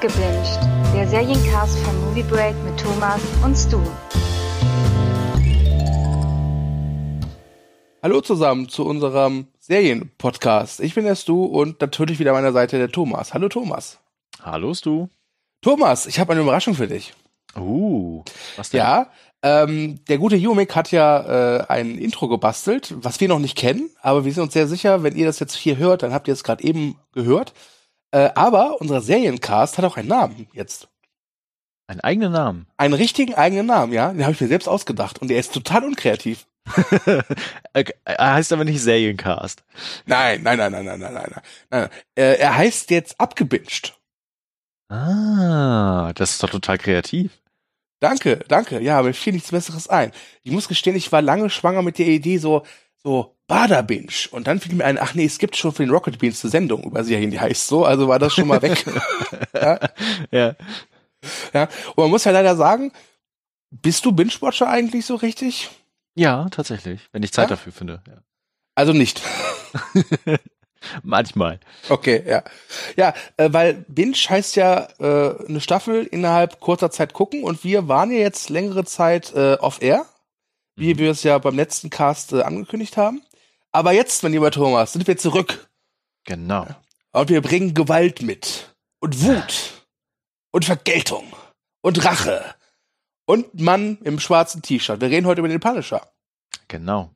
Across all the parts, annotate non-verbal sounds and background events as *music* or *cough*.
Abgebinged, der Seriencast von Movie Break mit Thomas und Stu. Hallo zusammen zu unserem Serienpodcast. Ich bin der Stu und natürlich wieder an meiner Seite der Thomas. Hallo Thomas. Hallo Stu. Thomas, ich habe eine Überraschung für dich. Uh, was denn? Ja, ähm, der gute Jumik hat ja äh, ein Intro gebastelt, was wir noch nicht kennen, aber wir sind uns sehr sicher, wenn ihr das jetzt hier hört, dann habt ihr es gerade eben gehört. Äh, aber unser Seriencast hat auch einen Namen jetzt. Einen eigenen Namen? Einen richtigen eigenen Namen, ja. Den habe ich mir selbst ausgedacht und der ist total unkreativ. *laughs* er heißt aber nicht Seriencast. Nein, nein, nein, nein, nein, nein, nein. nein. Äh, er heißt jetzt abgebinged. Ah, das ist doch total kreativ. Danke, danke. Ja, mir fiel nichts Besseres ein. Ich muss gestehen, ich war lange schwanger mit der Idee, so, so Baderbinge. Und dann fiel mir ein, ach nee, es gibt schon für den Rocket Beans eine Sendung über Serien, die heißt so, also war das schon mal weg. *laughs* ja. ja. Ja. Und man muss ja leider sagen, bist du Binge-Watcher eigentlich so richtig? Ja, tatsächlich, wenn ich Zeit ja? dafür finde. Ja. Also nicht. *laughs* Manchmal. Okay, ja. Ja, äh, weil Binge heißt ja äh, eine Staffel innerhalb kurzer Zeit gucken und wir waren ja jetzt längere Zeit äh, off air, wie mhm. wir es ja beim letzten Cast äh, angekündigt haben. Aber jetzt, mein lieber Thomas, sind wir zurück. Genau. Und wir bringen Gewalt mit. Und Wut. Und Vergeltung. Und Rache. Und Mann im schwarzen T-Shirt. Wir reden heute über den Punisher. Genau.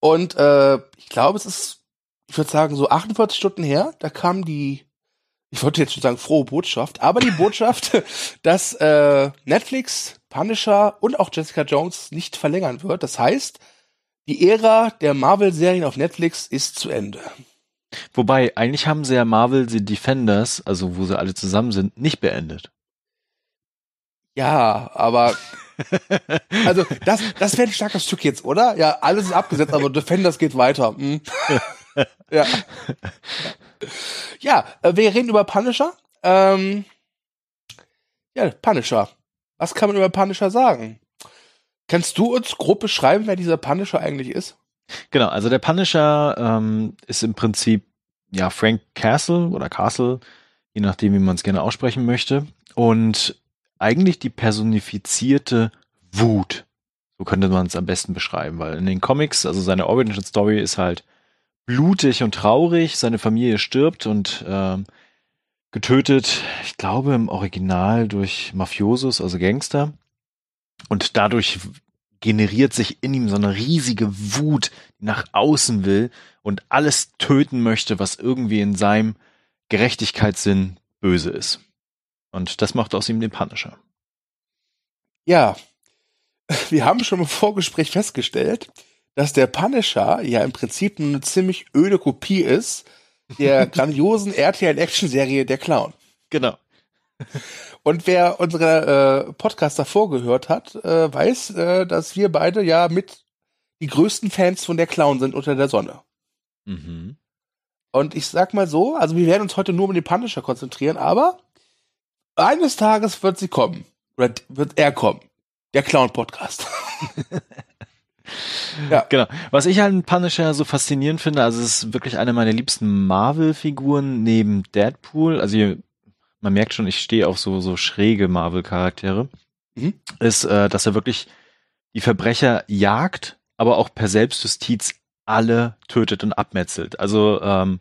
Und äh, ich glaube, es ist ich würde sagen, so 48 Stunden her, da kam die, ich wollte jetzt schon sagen, frohe Botschaft, aber die Botschaft, *laughs* dass äh, Netflix, Punisher und auch Jessica Jones nicht verlängern wird. Das heißt, die Ära der Marvel-Serien auf Netflix ist zu Ende. Wobei, eigentlich haben sie ja Marvel The Defenders, also wo sie alle zusammen sind, nicht beendet. Ja, aber *laughs* also das, das wäre ein starkes Stück jetzt, oder? Ja, alles ist abgesetzt, aber Defenders geht weiter. Hm. *laughs* ja. Ja, äh, wir reden über Punisher. Ähm, ja, Punisher. Was kann man über Punisher sagen? Kannst du uns grob beschreiben, wer dieser Punisher eigentlich ist? Genau, also der Punisher ähm, ist im Prinzip ja Frank Castle oder Castle, je nachdem, wie man es gerne aussprechen möchte. Und eigentlich die personifizierte Wut. So könnte man es am besten beschreiben, weil in den Comics, also seine Origin Story ist halt blutig und traurig. Seine Familie stirbt und ähm, getötet, ich glaube im Original durch Mafiosos, also Gangster. Und dadurch generiert sich in ihm so eine riesige Wut, die nach außen will und alles töten möchte, was irgendwie in seinem Gerechtigkeitssinn böse ist. Und das macht aus ihm den Punisher. Ja, *laughs* wir haben schon im Vorgespräch festgestellt, dass der Punisher ja im Prinzip eine ziemlich öde Kopie ist der *laughs* grandiosen RTL-Action-Serie Der Clown. Genau. Und wer unsere äh, Podcast davor gehört hat, äh, weiß, äh, dass wir beide ja mit die größten Fans von Der Clown sind unter der Sonne. Mhm. Und ich sag mal so, also wir werden uns heute nur um den Punisher konzentrieren, aber eines Tages wird sie kommen. Oder wird er kommen. Der Clown-Podcast. *laughs* ja. Genau. Was ich halt an Punisher so faszinierend finde, also es ist wirklich eine meiner liebsten Marvel-Figuren neben Deadpool. Also hier, man merkt schon, ich stehe auf so, so schräge Marvel-Charaktere. Mhm. Ist, äh, dass er wirklich die Verbrecher jagt, aber auch per Selbstjustiz alle tötet und abmetzelt. Also ähm,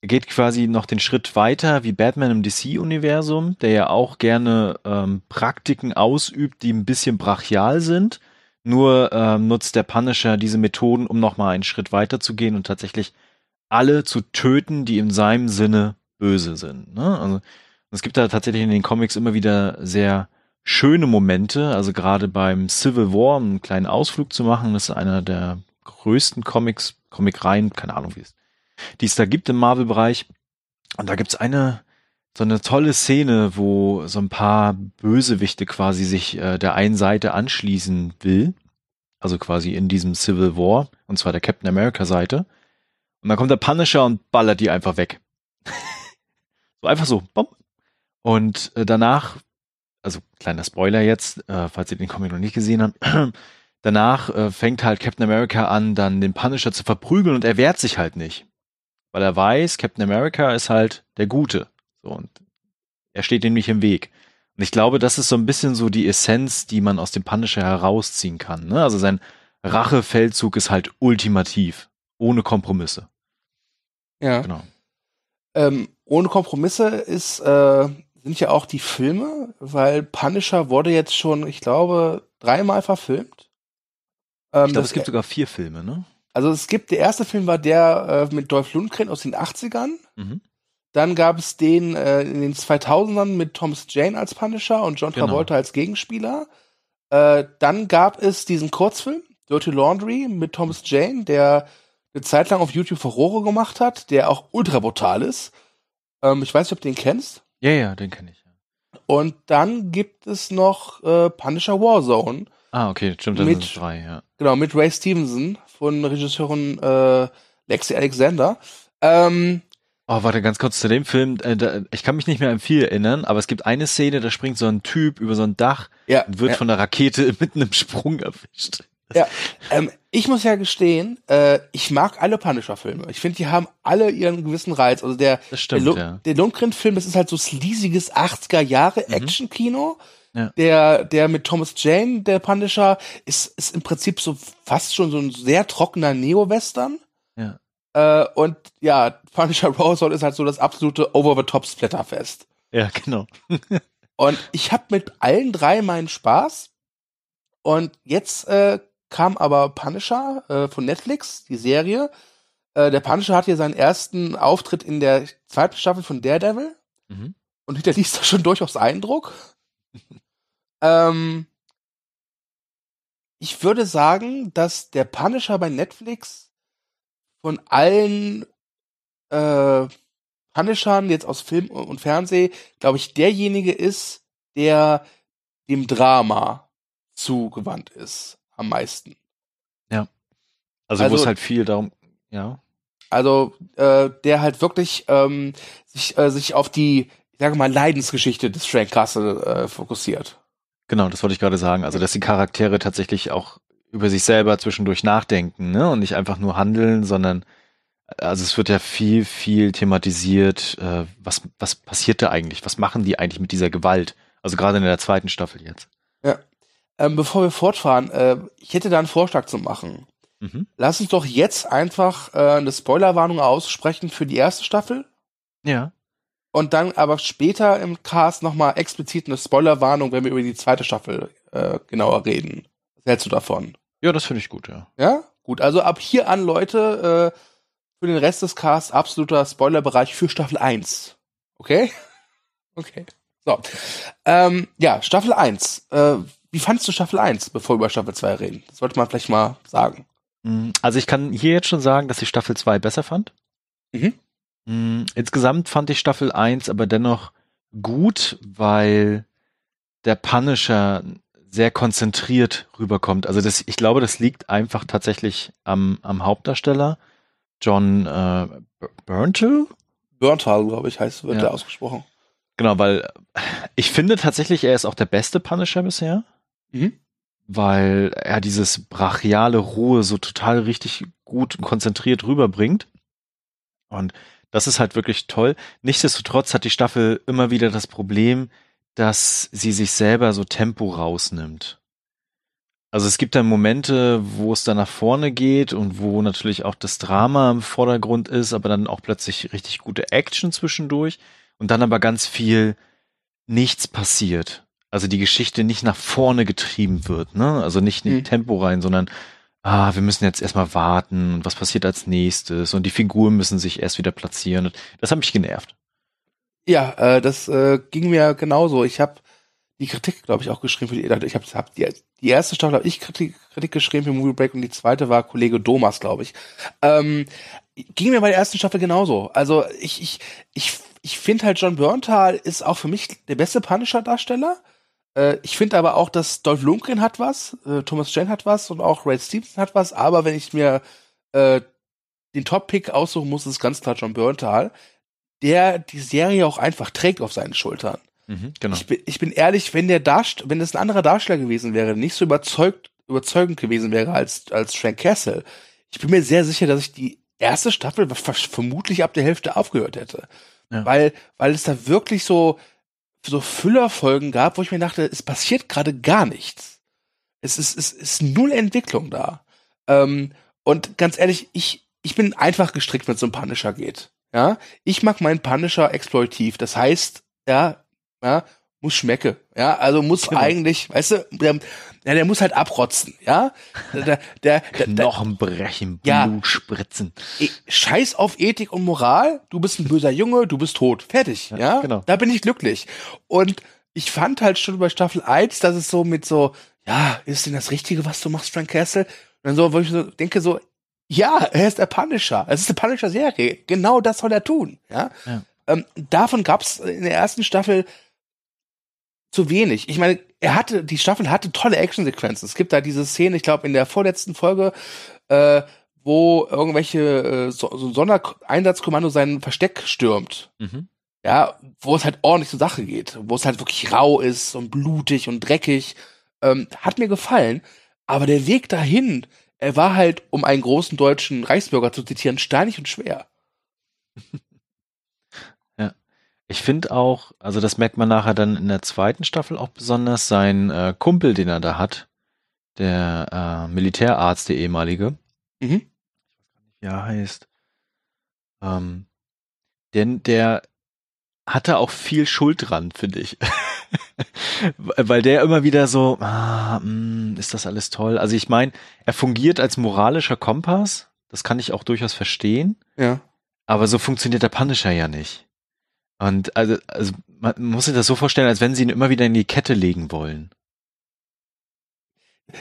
er geht quasi noch den Schritt weiter wie Batman im DC-Universum, der ja auch gerne ähm, Praktiken ausübt, die ein bisschen brachial sind. Nur ähm, nutzt der Punisher diese Methoden, um nochmal einen Schritt weiter zu gehen und tatsächlich alle zu töten, die in seinem Sinne böse sind. Ne? Also, es gibt da tatsächlich in den Comics immer wieder sehr schöne Momente, also gerade beim Civil War, einen kleinen Ausflug zu machen, das ist einer der größten Comics, Comicreihen, keine Ahnung wie es die es da gibt im Marvel-Bereich. Und da gibt's eine, so eine tolle Szene, wo so ein paar Bösewichte quasi sich äh, der einen Seite anschließen will. Also quasi in diesem Civil War, und zwar der Captain America Seite. Und dann kommt der Punisher und ballert die einfach weg. *laughs* so einfach so. Bom. Und äh, danach, also kleiner Spoiler jetzt, äh, falls ihr den Comic noch nicht gesehen habt, *clears throat* danach äh, fängt halt Captain America an, dann den Punisher zu verprügeln und er wehrt sich halt nicht weil er weiß, Captain America ist halt der Gute. So, und Er steht ihm nicht im Weg. Und ich glaube, das ist so ein bisschen so die Essenz, die man aus dem Punisher herausziehen kann. Ne? Also sein Rachefeldzug ist halt ultimativ, ohne Kompromisse. Ja. Genau. Ähm, ohne Kompromisse ist, äh, sind ja auch die Filme, weil Punisher wurde jetzt schon, ich glaube, dreimal verfilmt. Ähm, ich glaube, es gibt sogar vier Filme, ne? Also es gibt, der erste Film war der äh, mit Dolph Lundgren aus den 80ern. Mhm. Dann gab es den äh, in den 2000ern mit Thomas Jane als Punisher und John genau. Travolta genau. als Gegenspieler. Äh, dann gab es diesen Kurzfilm, Dirty Laundry, mit Thomas Jane, der eine Zeit lang auf YouTube Furore gemacht hat, der auch ultra brutal ist. Ähm, ich weiß nicht, ob du den kennst. Ja, ja, den kenne ich. Und dann gibt es noch äh, Punisher Warzone. Ah, okay, stimmt, das mit, sind drei, ja. Genau, mit Ray Stevenson von Regisseurin äh, Lexi Alexander. Ähm, Oh, warte, ganz kurz zu dem Film. Äh, ich kann mich nicht mehr an viel erinnern, aber es gibt eine Szene, da springt so ein Typ über so ein Dach ja, und wird ja. von der Rakete *laughs* mitten im Sprung erwischt. Ja, *laughs* ähm, ich muss ja gestehen, äh, ich mag alle Punisher-Filme. Ich finde, die haben alle ihren gewissen Reiz. Also der, stimmt, der, ja. der Lundgren-Film, das ist halt so sleasiges 80er-Jahre-Action-Kino. Mhm. Ja. Der, der mit Thomas Jane, der Punisher, ist, ist im Prinzip so fast schon so ein sehr trockener Neo-Western. Ja. Äh, und ja, Punisher Rosal ist halt so das absolute Over-the-Top-Splatterfest. Ja, genau. *laughs* und ich habe mit allen drei meinen Spaß. Und jetzt äh, kam aber Punisher äh, von Netflix, die Serie. Äh, der Punisher hat hier seinen ersten Auftritt in der zweiten Staffel von Daredevil mhm. und hinterließ da schon durchaus Eindruck. *laughs* ähm, ich würde sagen, dass der Punisher bei Netflix von allen äh, Punishern jetzt aus Film und Fernsehen, glaube ich, derjenige ist, der dem Drama zugewandt ist am meisten. Ja. Also, also wo es halt viel darum, ja. Also äh, der halt wirklich ähm, sich, äh, sich auf die, ich sage mal, Leidensgeschichte des Frank Castle äh, fokussiert. Genau, das wollte ich gerade sagen. Also dass die Charaktere tatsächlich auch über sich selber zwischendurch nachdenken, ne? Und nicht einfach nur handeln, sondern also es wird ja viel, viel thematisiert, äh, was, was passiert da eigentlich? Was machen die eigentlich mit dieser Gewalt? Also gerade in der zweiten Staffel jetzt. Ähm, bevor wir fortfahren, äh, ich hätte da einen Vorschlag zu machen. Mhm. Lass uns doch jetzt einfach äh, eine Spoilerwarnung aussprechen für die erste Staffel. Ja. Und dann aber später im Cast nochmal explizit eine Spoilerwarnung, wenn wir über die zweite Staffel äh, genauer reden. Was hältst du davon? Ja, das finde ich gut, ja. Ja? Gut, also ab hier an, Leute, äh, für den Rest des Casts absoluter Spoilerbereich für Staffel 1. Okay? *laughs* Okay. So. Ähm, ja, Staffel 1. Äh, wie fandest du Staffel 1, bevor wir über Staffel 2 reden? Das sollte man vielleicht mal sagen. Mm, also ich kann hier jetzt schon sagen, dass ich Staffel 2 besser fand. Mhm. Mm, insgesamt fand ich Staffel 1 aber dennoch gut, weil der Punisher sehr konzentriert rüberkommt. Also das, ich glaube, das liegt einfach tatsächlich am, am Hauptdarsteller. John äh, Burntal? Burntal, glaube ich, heißt, wird ja. der ausgesprochen. Genau, weil ich finde tatsächlich, er ist auch der beste Punisher bisher. Mhm. Weil er dieses brachiale Ruhe so total richtig gut konzentriert rüberbringt. Und das ist halt wirklich toll. Nichtsdestotrotz hat die Staffel immer wieder das Problem, dass sie sich selber so Tempo rausnimmt. Also es gibt dann Momente, wo es dann nach vorne geht und wo natürlich auch das Drama im Vordergrund ist, aber dann auch plötzlich richtig gute Action zwischendurch und dann aber ganz viel nichts passiert. Also die Geschichte nicht nach vorne getrieben wird, ne? Also nicht in mhm. Tempo rein, sondern ah, wir müssen jetzt erstmal warten und was passiert als nächstes und die Figuren müssen sich erst wieder platzieren. Das hat mich genervt. Ja, äh, das äh, ging mir genauso. Ich habe die Kritik, glaube ich, auch geschrieben für die. Ich habe hab die, die erste Staffel habe ich Kritik, Kritik geschrieben für Movie Break und die zweite war Kollege Domas, glaube ich. Ähm, ging mir bei der ersten Staffel genauso. Also ich ich ich ich finde halt John Berntal ist auch für mich der beste Punisher-Darsteller. Äh, ich finde aber auch, dass Dolph Lundgren hat was, äh, Thomas Jane hat was und auch Ray Stevenson hat was. Aber wenn ich mir äh, den Top-Pick aussuchen muss, ist ganz klar John Berntal, der die Serie auch einfach trägt auf seinen Schultern. Mhm, genau. Ich bin, ich bin ehrlich, wenn der Darst wenn das ein anderer Darsteller gewesen wäre, nicht so überzeugt, überzeugend gewesen wäre als, als Frank Castle, ich bin mir sehr sicher, dass ich die erste Staffel vermutlich ab der Hälfte aufgehört hätte. Ja. Weil, weil es da wirklich so so Füllerfolgen gab, wo ich mir dachte, es passiert gerade gar nichts. Es ist, es ist null Entwicklung da. Ähm, und ganz ehrlich, ich, ich bin einfach gestrickt, wenn es um Punisher geht. Ja, ich mag meinen Punisher exploitiv. Das heißt, ja, ja, muss schmecke. Ja, also muss genau. eigentlich, weißt du, der, ja, der muss halt abrotzen, ja. Der, der, der, Knochen brechen, Blut ja, spritzen. Scheiß auf Ethik und Moral. Du bist ein böser Junge, du bist tot. Fertig, ja. ja? Genau. Da bin ich glücklich. Und ich fand halt schon bei Staffel 1, dass es so mit so, ja, ist denn das Richtige, was du machst, Frank Castle? Und dann so, wo ich so denke, so, ja, er ist der Punisher. Es ist eine Punisher-Serie. Genau das soll er tun, ja. ja. Ähm, davon gab's in der ersten Staffel zu wenig. Ich meine, er hatte, die Staffel hatte tolle Actionsequenzen. Es gibt da diese Szene, ich glaube, in der vorletzten Folge, äh, wo irgendwelche äh, so, so ein Sondereinsatzkommando sein Versteck stürmt. Mhm. Ja, wo es halt ordentlich zur Sache geht, wo es halt wirklich rau ist und blutig und dreckig. Ähm, hat mir gefallen. Aber der Weg dahin, er war halt, um einen großen deutschen Reichsbürger zu zitieren, steinig und schwer. *laughs* Ich finde auch, also das merkt man nachher dann in der zweiten Staffel auch besonders, sein äh, Kumpel, den er da hat, der äh, Militärarzt, der ehemalige. Mhm. Ja, heißt. Ähm, denn der hatte auch viel Schuld dran, finde ich. *laughs* Weil der immer wieder so, ah, mh, hm, ist das alles toll. Also ich meine, er fungiert als moralischer Kompass, das kann ich auch durchaus verstehen. Ja. Aber so funktioniert der Punisher ja nicht. Und also, also man muss sich das so vorstellen, als wenn sie ihn immer wieder in die Kette legen wollen.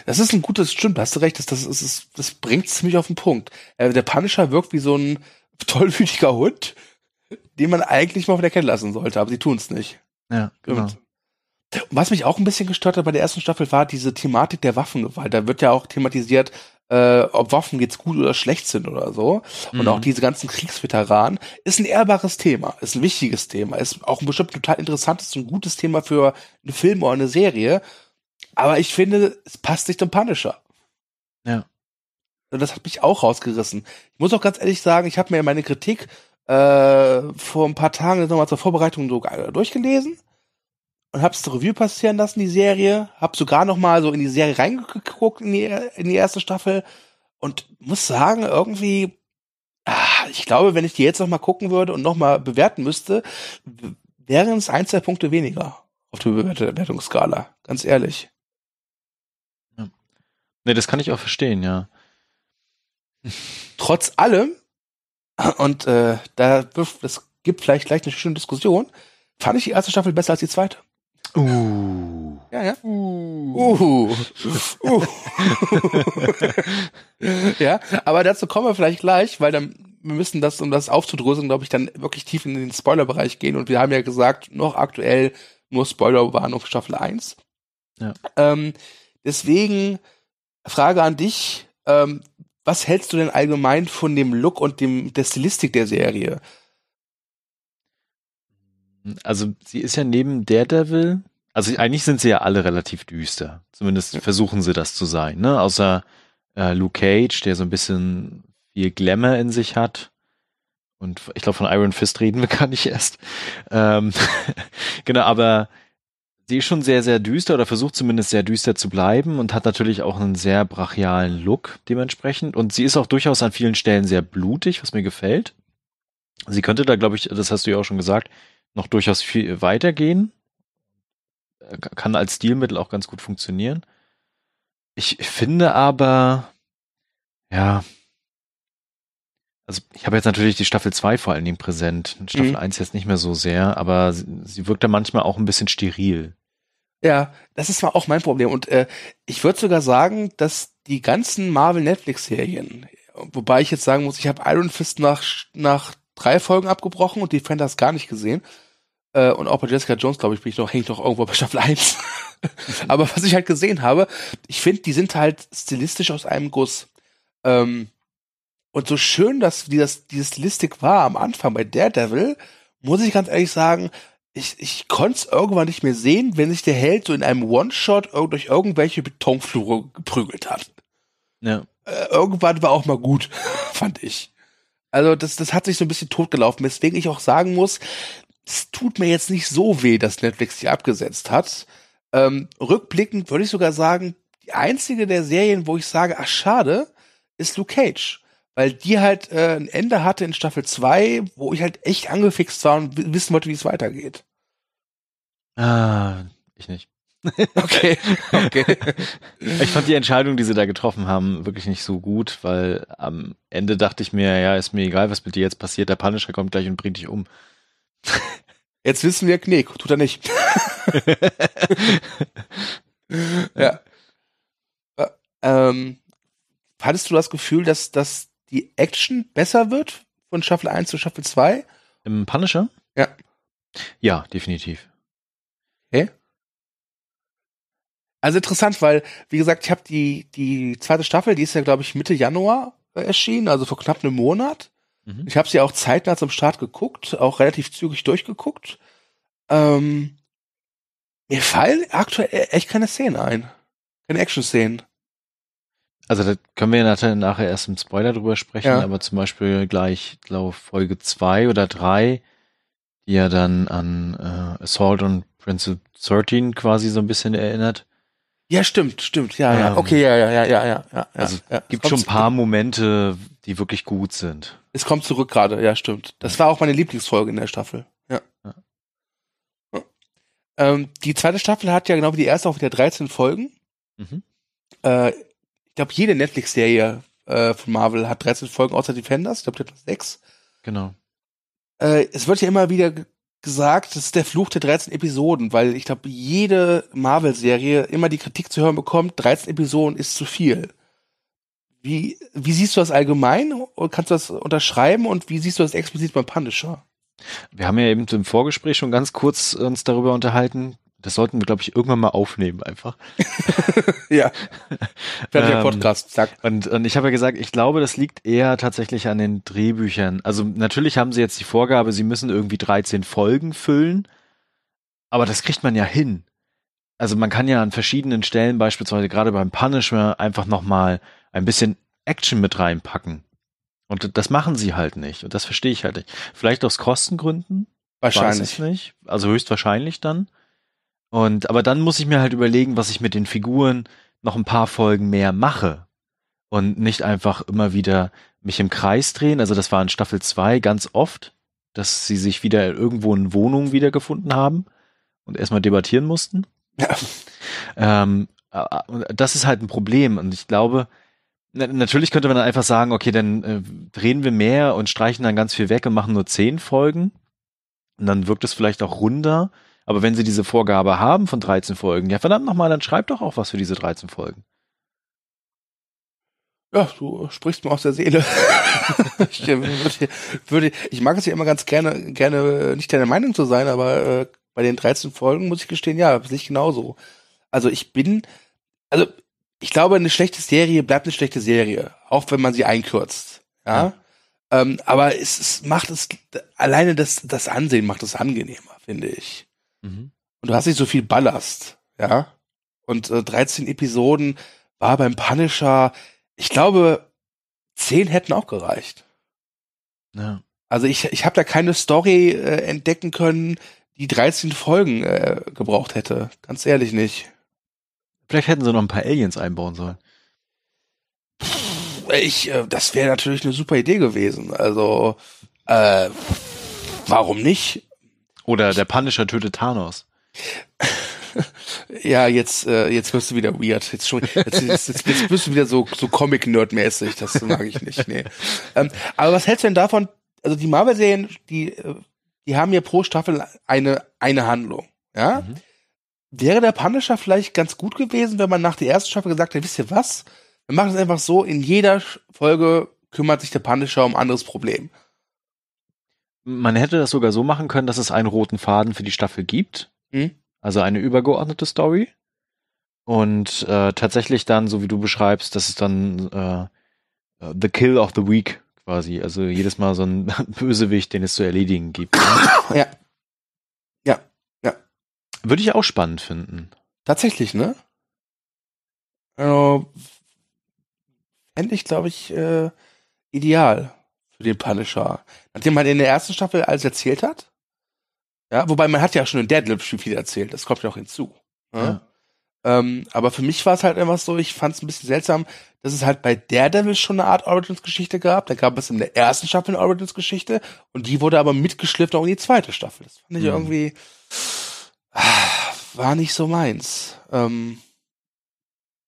Das ist ein gutes, stimmt, hast du recht, das, das, ist, das bringt ziemlich auf den Punkt. Äh, der Punisher wirkt wie so ein *laughs* tollwütiger Hund, den man eigentlich mal auf der Kette lassen sollte, aber sie tun es nicht. Ja, genau. Und was mich auch ein bisschen gestört hat bei der ersten Staffel war diese Thematik der Waffengewalt. Da wird ja auch thematisiert, äh, ob Waffen jetzt gut oder schlecht sind oder so. Mhm. Und auch diese ganzen Kriegsveteranen ist ein ehrbares Thema, ist ein wichtiges Thema, ist auch ein bestimmt total interessantes und gutes Thema für einen Film oder eine Serie. Aber ich finde, es passt nicht zum Punisher. Ja. Und das hat mich auch rausgerissen. Ich muss auch ganz ehrlich sagen, ich habe mir meine Kritik äh, vor ein paar Tagen nochmal zur Vorbereitung so durchgelesen und hab's zur Review passieren lassen, die Serie. Hab sogar noch mal so in die Serie reingeguckt, in die, in die erste Staffel. Und muss sagen, irgendwie, ah, ich glaube, wenn ich die jetzt noch mal gucken würde und noch mal bewerten müsste, wären es ein, zwei Punkte weniger auf der Bewertungsskala. Ganz ehrlich. Ja. Nee, das kann ich auch verstehen, ja. Trotz allem, und äh, da das gibt vielleicht gleich eine schöne Diskussion, fand ich die erste Staffel besser als die zweite. Uh. Ja, ja. Uh. Uh. uh. ja, aber dazu kommen wir vielleicht gleich, weil dann wir müssen das, um das aufzudröseln, glaube ich, dann wirklich tief in den Spoilerbereich gehen. Und wir haben ja gesagt, noch aktuell nur Spoilerwarnung für Staffel 1. Ja. Ähm, deswegen Frage an dich, ähm, was hältst du denn allgemein von dem Look und dem der Stilistik der Serie? Also sie ist ja neben Daredevil, also eigentlich sind sie ja alle relativ düster. Zumindest versuchen sie das zu sein, ne? Außer äh, Luke Cage, der so ein bisschen viel Glamour in sich hat. Und ich glaube, von Iron Fist reden wir *laughs* gar nicht erst. Ähm, *laughs* genau, aber sie ist schon sehr, sehr düster oder versucht zumindest sehr düster zu bleiben und hat natürlich auch einen sehr brachialen Look dementsprechend. Und sie ist auch durchaus an vielen Stellen sehr blutig, was mir gefällt. Sie könnte da, glaube ich, das hast du ja auch schon gesagt, noch durchaus viel weitergehen. Kann als Stilmittel auch ganz gut funktionieren. Ich finde aber, ja, also ich habe jetzt natürlich die Staffel 2 vor allen Dingen präsent. Staffel mhm. 1 jetzt nicht mehr so sehr, aber sie, sie wirkt da manchmal auch ein bisschen steril. Ja, das ist mal auch mein Problem. Und äh, ich würde sogar sagen, dass die ganzen Marvel-Netflix-Serien, wobei ich jetzt sagen muss, ich habe Iron Fist nach, nach drei Folgen abgebrochen und die Frienders gar nicht gesehen. Äh, und auch bei Jessica Jones, glaube ich, bin ich noch, hänge ich noch irgendwo bei Staffel 1. *laughs* Aber was ich halt gesehen habe, ich finde, die sind halt stilistisch aus einem Guss. Ähm, und so schön, dass die das, diese Stilistik war am Anfang bei Daredevil, muss ich ganz ehrlich sagen, ich, ich konnte es irgendwann nicht mehr sehen, wenn sich der Held so in einem One-Shot durch irgendwelche Betonflure geprügelt hat. Ja. Äh, irgendwann war auch mal gut, *laughs* fand ich. Also das, das hat sich so ein bisschen totgelaufen, weswegen ich auch sagen muss, es tut mir jetzt nicht so weh, dass Netflix die abgesetzt hat. Ähm, rückblickend würde ich sogar sagen, die einzige der Serien, wo ich sage, ach schade, ist Luke Cage. Weil die halt äh, ein Ende hatte in Staffel 2, wo ich halt echt angefixt war und wissen wollte, wie es weitergeht. Ah, ich nicht. *laughs* Okay, okay. Ich fand die Entscheidung, die sie da getroffen haben, wirklich nicht so gut, weil am Ende dachte ich mir, ja, ist mir egal, was mit dir jetzt passiert, der Punisher kommt gleich und bringt dich um. *laughs* Jetzt wissen wir, nee, tut er nicht. *laughs* ja. Äh, ähm, hattest du das Gefühl, dass, dass die Action besser wird von Staffel 1 zu Staffel 2? Im Punisher? Ja. Ja, definitiv. Okay. Also interessant, weil, wie gesagt, ich habe die, die zweite Staffel, die ist ja, glaube ich, Mitte Januar erschienen, also vor knapp einem Monat. Mhm. Ich habe sie auch zeitnah zum Start geguckt, auch relativ zügig durchgeguckt. Ähm, mir fallen aktuell echt keine Szenen ein. Keine Action-Szenen. Also da können wir nachher, nachher erst im Spoiler drüber sprechen, ja. aber zum Beispiel gleich, glaube Folge zwei oder drei, die ja dann an äh, Assault on Principle 13 quasi so ein bisschen erinnert. Ja, stimmt, stimmt, ja, ja. Ähm, okay, ja, ja, ja, ja, ja. ja also ja. gibt schon ein paar Momente, die wirklich gut sind. Es kommt zurück gerade, ja, stimmt. Das war auch meine Lieblingsfolge in der Staffel. Ja. ja. Ähm, die zweite Staffel hat ja genau wie die erste auch wieder 13 Folgen. Mhm. Äh, ich glaube, jede Netflix-Serie äh, von Marvel hat 13 Folgen, außer Defenders. Ich glaube, die hat sechs. Genau. Äh, es wird ja immer wieder gesagt, das ist der Fluch der 13 Episoden, weil ich glaube, jede Marvel-Serie immer die Kritik zu hören bekommt, 13 Episoden ist zu viel. Wie, wie siehst du das allgemein? Kannst du das unterschreiben und wie siehst du das explizit beim Punisher? Wir haben ja eben im Vorgespräch schon ganz kurz uns darüber unterhalten. Das sollten wir, glaube ich, irgendwann mal aufnehmen einfach. *laughs* ja. Fertiger ähm, Podcast, zack. Und, und ich habe ja gesagt, ich glaube, das liegt eher tatsächlich an den Drehbüchern. Also natürlich haben sie jetzt die Vorgabe, sie müssen irgendwie 13 Folgen füllen, aber das kriegt man ja hin. Also man kann ja an verschiedenen Stellen, beispielsweise gerade beim Punisher, einfach nochmal ein bisschen Action mit reinpacken. Und das machen sie halt nicht. Und das verstehe ich halt nicht. Vielleicht aus Kostengründen. Wahrscheinlich. Weiß ich nicht. Also höchstwahrscheinlich dann. Und, aber dann muss ich mir halt überlegen, was ich mit den Figuren noch ein paar Folgen mehr mache. Und nicht einfach immer wieder mich im Kreis drehen. Also das war in Staffel 2 ganz oft, dass sie sich wieder irgendwo in Wohnungen wiedergefunden haben und erstmal debattieren mussten. Ja. Ähm, das ist halt ein Problem. Und ich glaube, natürlich könnte man dann einfach sagen, okay, dann äh, drehen wir mehr und streichen dann ganz viel weg und machen nur zehn Folgen. Und dann wirkt es vielleicht auch runder. Aber wenn sie diese Vorgabe haben von 13 Folgen, ja verdammt nochmal, dann schreibt doch auch was für diese 13 Folgen. Ja, du sprichst mir aus der Seele. *laughs* ich, äh, würde, würde, ich mag es ja immer ganz gerne, gerne nicht deiner Meinung zu sein, aber äh, bei den 13 Folgen muss ich gestehen, ja, sehe ich genauso. Also ich bin, also ich glaube, eine schlechte Serie bleibt eine schlechte Serie, auch wenn man sie einkürzt. Ja. ja. Ähm, aber es, es macht es alleine das, das Ansehen macht es angenehmer, finde ich. Mhm. Und du hast nicht so viel Ballast, ja. Und äh, 13 Episoden war beim Punisher, ich glaube, 10 hätten auch gereicht. Ja. Also ich, ich habe da keine Story äh, entdecken können, die 13 Folgen äh, gebraucht hätte. Ganz ehrlich nicht. Vielleicht hätten sie noch ein paar Aliens einbauen sollen. Ich, äh, das wäre natürlich eine super Idee gewesen. Also, äh, warum nicht? Oder der Punisher tötet Thanos. *laughs* ja, jetzt, äh, jetzt wirst du wieder weird. Jetzt, schon, jetzt, jetzt, jetzt, jetzt bist du wieder so, so Comic-Nerd-mäßig. Das mag ich nicht. Nee. Ähm, aber was hältst du denn davon? Also die Marvel-Serien, die, äh, die haben ja pro Staffel eine, eine Handlung. Ja? Mhm. Wäre der Punisher vielleicht ganz gut gewesen, wenn man nach der ersten Staffel gesagt hätte, wisst ihr was? Wir machen es einfach so, in jeder Folge kümmert sich der Punisher um ein anderes Problem. Man hätte das sogar so machen können, dass es einen roten Faden für die Staffel gibt. Mhm. Also eine übergeordnete Story. Und äh, tatsächlich dann, so wie du beschreibst, dass es dann äh, The Kill of the Week quasi, also jedes Mal so ein *laughs* Bösewicht, den es zu erledigen gibt. Ne? Ja. Würde ich auch spannend finden. Tatsächlich, ne? Also, fände ich, glaube ich, äh, ideal für den Punisher. Nachdem man in der ersten Staffel alles erzählt hat, Ja, wobei man hat ja schon in Deadlift viel erzählt, das kommt ja auch hinzu. Ja? Ja. Ähm, aber für mich war es halt einfach so, ich fand es ein bisschen seltsam, dass es halt bei Daredevil schon eine Art Origins-Geschichte gab. Da gab es in der ersten Staffel eine Origins-Geschichte und die wurde aber mitgeschliffen auch in die zweite Staffel. Das fand ich mhm. irgendwie war nicht so meins. Ähm,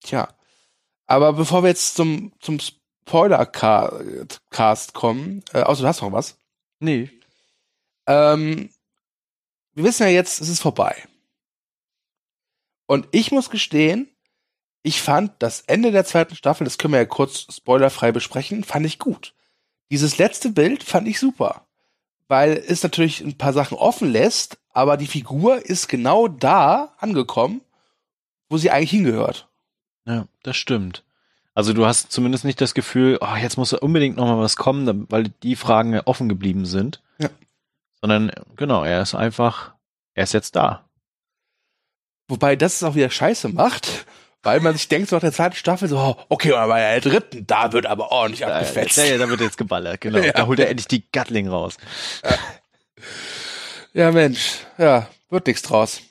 tja. Aber bevor wir jetzt zum, zum Spoiler-Cast kommen, äh, außer du hast noch was? Nee. Ähm, wir wissen ja jetzt, es ist vorbei. Und ich muss gestehen, ich fand das Ende der zweiten Staffel, das können wir ja kurz spoilerfrei besprechen, fand ich gut. Dieses letzte Bild fand ich super. Weil es natürlich ein paar Sachen offen lässt, aber die Figur ist genau da angekommen, wo sie eigentlich hingehört. Ja, das stimmt. Also du hast zumindest nicht das Gefühl, oh, jetzt muss unbedingt noch mal was kommen, weil die Fragen offen geblieben sind. Ja. Sondern genau, er ist einfach, er ist jetzt da. Wobei das es auch wieder scheiße macht, weil man sich denkt, so nach der zweiten Staffel so, okay, aber bei der dritten, da wird aber ordentlich ja, abgefetzt. Ja, ja, da wird jetzt geballert, genau. *laughs* Ja. Da holt er endlich die Gatling raus. Ja. ja, Mensch, ja, wird nichts draus.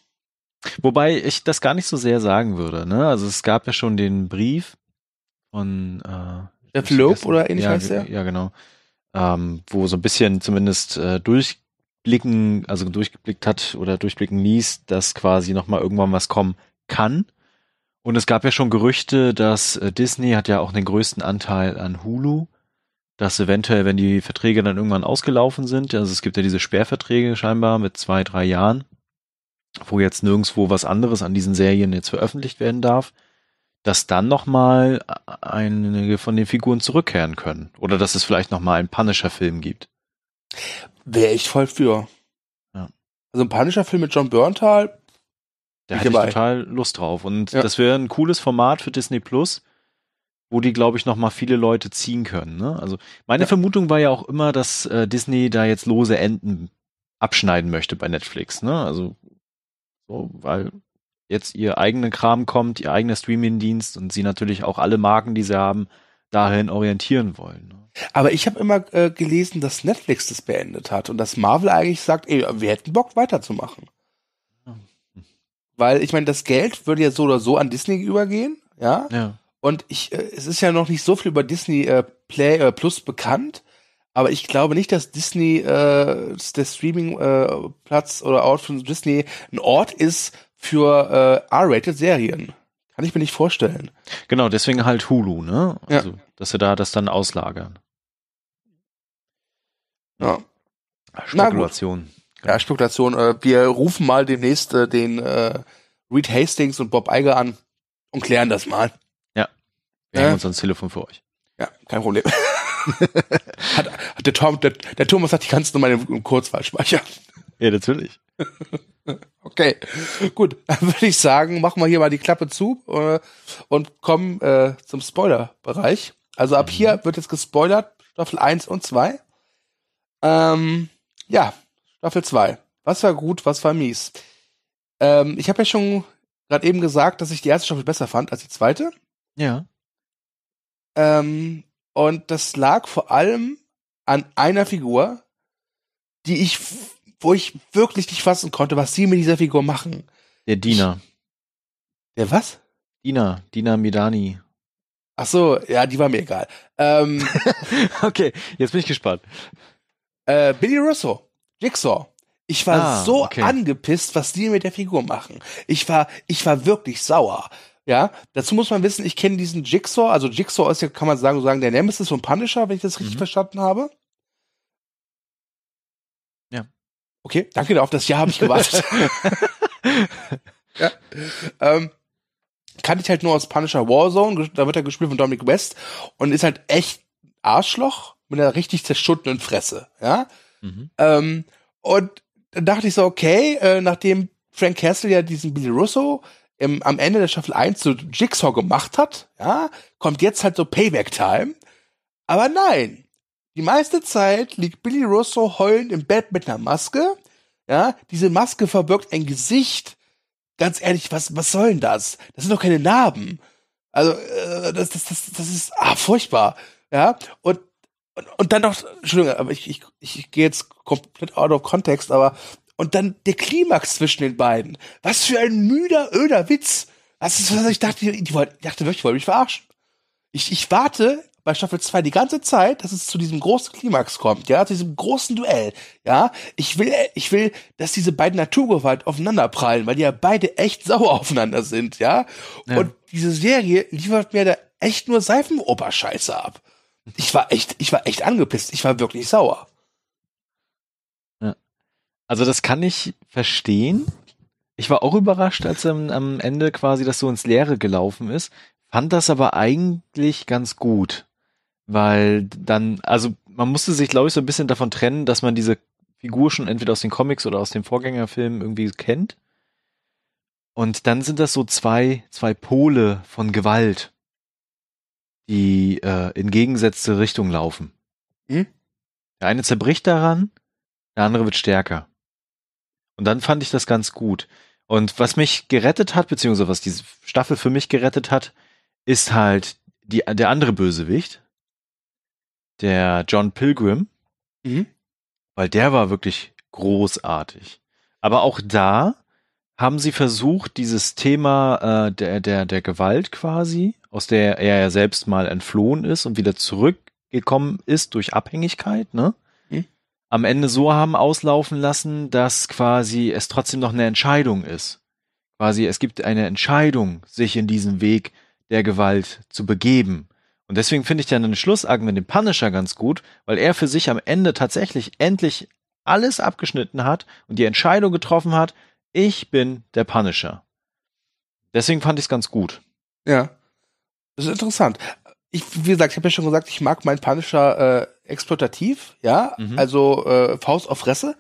Wobei ich das gar nicht so sehr sagen würde, ne? Also es gab ja schon den Brief von äh, Jeff Loeb oder ähnlich ja, heißt der? Ja, genau. Ähm, wo so ein bisschen zumindest äh, durch durchblicken, also durchgeblickt hat oder durchblicken ließ, dass quasi nochmal irgendwann was kommen kann. Und es gab ja schon Gerüchte, dass äh, Disney hat ja auch den größten Anteil an Hulu, dass eventuell, wenn die Verträge dann irgendwann ausgelaufen sind, also es gibt ja diese Sperrverträge scheinbar mit zwei, drei Jahren, wo jetzt nirgendwo was anderes an diesen Serien jetzt veröffentlicht werden darf, dass dann nochmal einige von den Figuren zurückkehren können. Oder dass es vielleicht nochmal einen Punisher-Film gibt. Wäre ich voll für. Ja. Also ein Punisher-Film mit John Burntal. Da hätte ich total Lust drauf. Und ja. das wäre ein cooles Format für Disney Plus, wo die, glaube ich, noch mal viele Leute ziehen können. Ne? Also meine ja. Vermutung war ja auch immer, dass äh, Disney da jetzt lose Enden abschneiden möchte bei Netflix. Ne? Also so, weil jetzt ihr eigener Kram kommt, ihr eigener Streaming-Dienst und sie natürlich auch alle Marken, die sie haben, dahin orientieren wollen. Ne? Aber ich habe immer äh, gelesen, dass Netflix das beendet hat und dass Marvel eigentlich sagt, ey, wir hätten Bock weiterzumachen. Weil ich meine, das Geld würde ja so oder so an Disney übergehen, ja. Ja. Und ich, äh, es ist ja noch nicht so viel über Disney äh, Play äh, Plus bekannt, aber ich glaube nicht, dass Disney äh, der Streaming äh, oder Ort von Disney ein Ort ist für äh, R-rated Serien. Kann ich mir nicht vorstellen. Genau, deswegen halt Hulu, ne? Also, ja. dass sie da das dann auslagern. Ja. Spekulation. Ja, Spekulation. Äh, wir rufen mal demnächst äh, den äh, Reed Hastings und Bob Iger an und klären das mal. Ja. Wir hängen uns ans Telefon für euch. Ja, kein Problem. *laughs* hat, hat der, Tom, der, der Thomas hat die ganze Nummer im, im Kurzwahlspeicher. Ja, natürlich. *laughs* okay, gut. Dann würde ich sagen, machen wir hier mal die Klappe zu äh, und kommen äh, zum Spoiler-Bereich. Also ab mhm. hier wird jetzt gespoilert, Staffel 1 und 2. Ähm, ja, Staffel 2. Was war gut, was war mies? Ähm, ich habe ja schon gerade eben gesagt, dass ich die erste Staffel besser fand als die zweite. Ja. Ähm, und das lag vor allem an einer Figur, die ich, wo ich wirklich nicht fassen konnte, was sie mit dieser Figur machen. Der Diener. der was? Dina, Dina Midani. Ach so, ja, die war mir egal. Ähm, *laughs* okay, jetzt bin ich gespannt. Äh, Billy Russo, Jigsaw. Ich war ah, so okay. angepisst, was die mit der Figur machen. Ich war, ich war wirklich sauer. Ja, dazu muss man wissen, ich kenne diesen Jigsaw, also Jigsaw ist ja, kann man sagen, so sagen, der Nemesis von Punisher, wenn ich das richtig mhm. verstanden habe. Ja. Okay, danke, auf das Jahr habe ich gewartet. *laughs* *laughs* ja. Ähm, kannte ich halt nur aus Punisher Warzone, da wird er gespielt von Dominic West und ist halt echt Arschloch mit einer richtig zerschundenen Fresse, ja. Mhm. Ähm, und dann dachte ich so, okay, äh, nachdem Frank Castle ja diesen Billy Russo im, am Ende der Staffel 1 zu Jigsaw gemacht hat, ja, kommt jetzt halt so Payback-Time. Aber nein, die meiste Zeit liegt Billy Russo heulend im Bett mit einer Maske, ja, diese Maske verbirgt ein Gesicht. Ganz ehrlich, was, was soll denn das? Das sind doch keine Narben. Also, äh, das, das, das, das ist ah, furchtbar. Ja, und und, und dann noch, Entschuldigung, aber ich, ich, ich gehe jetzt komplett out of context, aber Und dann der Klimax zwischen den beiden. Was für ein müder, öder Witz. Das ist, was ich dachte, ich dachte wirklich, ich wollte mich verarschen. Ich, ich warte bei Staffel 2 die ganze Zeit, dass es zu diesem großen Klimax kommt, ja, zu diesem großen Duell, ja. Ich will, ich will, dass diese beiden Naturgewalt aufeinander prallen, weil die ja beide echt sauer *laughs* aufeinander sind, ja. ja. Und diese Serie liefert mir da echt nur Seifenoper-Scheiße ab. Ich war echt, ich war echt angepisst. Ich war wirklich sauer. Ja. Also das kann ich verstehen. Ich war auch überrascht, als am, am Ende quasi das so ins Leere gelaufen ist. Fand das aber eigentlich ganz gut weil dann, also man musste sich, glaube ich, so ein bisschen davon trennen, dass man diese Figur schon entweder aus den Comics oder aus den Vorgängerfilmen irgendwie kennt. Und dann sind das so zwei, zwei Pole von Gewalt, die äh, in gegensätzte Richtung laufen. Hm? Der eine zerbricht daran, der andere wird stärker. Und dann fand ich das ganz gut. Und was mich gerettet hat, beziehungsweise was diese Staffel für mich gerettet hat, ist halt die, der andere Bösewicht, der John Pilgrim, mhm. weil der war wirklich großartig. Aber auch da haben sie versucht, dieses Thema äh, der, der, der Gewalt quasi, aus der er ja selbst mal entflohen ist und wieder zurückgekommen ist durch Abhängigkeit, ne? Mhm. Am Ende so haben auslaufen lassen, dass quasi es trotzdem noch eine Entscheidung ist. Quasi, es gibt eine Entscheidung, sich in diesen Weg der Gewalt zu begeben. Und deswegen finde ich dann den Schlussakt mit dem Punisher ganz gut, weil er für sich am Ende tatsächlich endlich alles abgeschnitten hat und die Entscheidung getroffen hat, ich bin der Punisher. Deswegen fand ich es ganz gut. Ja. Das ist interessant. Ich, wie gesagt, ich habe ja schon gesagt, ich mag meinen Punisher äh, exploitativ, ja, mhm. also äh, Faust auf Fresse.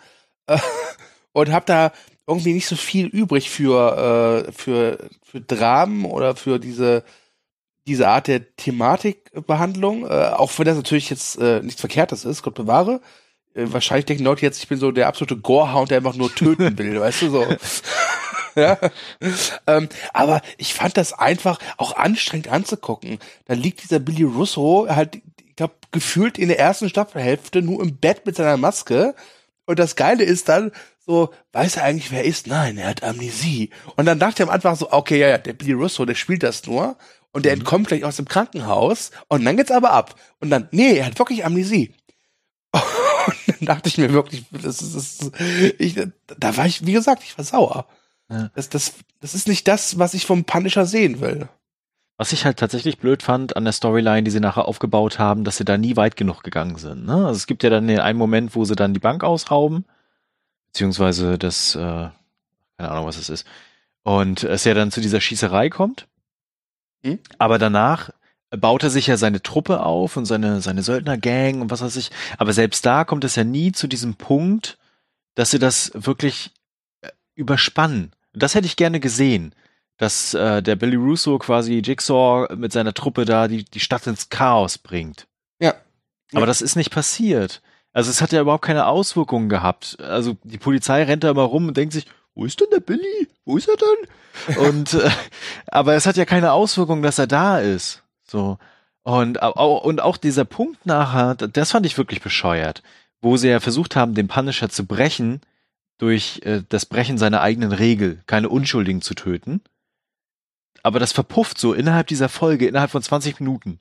Äh, *laughs* und habe da irgendwie nicht so viel übrig für, äh, für, für Dramen oder für diese diese Art der Thematikbehandlung, äh, auch wenn das natürlich jetzt äh, nichts Verkehrtes ist, Gott bewahre. Äh, wahrscheinlich denken Leute jetzt, ich bin so der absolute Gorehound, der einfach nur töten will, *laughs* weißt du so. *laughs* ja. Ähm, aber ich fand das einfach auch anstrengend anzugucken. Da liegt dieser Billy Russo halt, ich glaube, gefühlt in der ersten Staffelhälfte nur im Bett mit seiner Maske. Und das Geile ist dann, so, weiß er eigentlich, wer er ist? Nein, er hat Amnesie. Und dann dachte ich am Anfang so, okay, ja, ja, der Billy Russo, der spielt das nur und der mhm. entkommt gleich aus dem Krankenhaus und dann geht's aber ab. Und dann, nee, er hat wirklich Amnesie. *laughs* *laughs* Dachte ich mir wirklich, das ist, das, ich, da war ich, wie gesagt, ich war sauer. Ja. Das, das, das ist nicht das, was ich vom Punisher sehen will. Was ich halt tatsächlich blöd fand an der Storyline, die sie nachher aufgebaut haben, dass sie da nie weit genug gegangen sind. Ne? Also es gibt ja dann einen Moment, wo sie dann die Bank ausrauben, beziehungsweise das, äh, keine Ahnung, was es ist, und es ja dann zu dieser Schießerei kommt. Hm? Aber danach baut er sich ja seine Truppe auf und seine, seine Söldnergang und was weiß ich. Aber selbst da kommt es ja nie zu diesem Punkt, dass sie das wirklich äh, überspannen. Das hätte ich gerne gesehen, dass äh, der Billy Russo quasi Jigsaw mit seiner Truppe da die, die Stadt ins Chaos bringt. Ja. Aber ja. das ist nicht passiert. Also es hat ja überhaupt keine Auswirkungen gehabt. Also die Polizei rennt da immer rum und denkt sich, wo ist denn der Billy? Wo ist er denn? *laughs* und äh, aber es hat ja keine Auswirkung, dass er da ist. So und und auch dieser Punkt nachher, das fand ich wirklich bescheuert, wo sie ja versucht haben, den Punisher zu brechen durch äh, das Brechen seiner eigenen Regel, keine Unschuldigen zu töten. Aber das verpufft so innerhalb dieser Folge, innerhalb von 20 Minuten.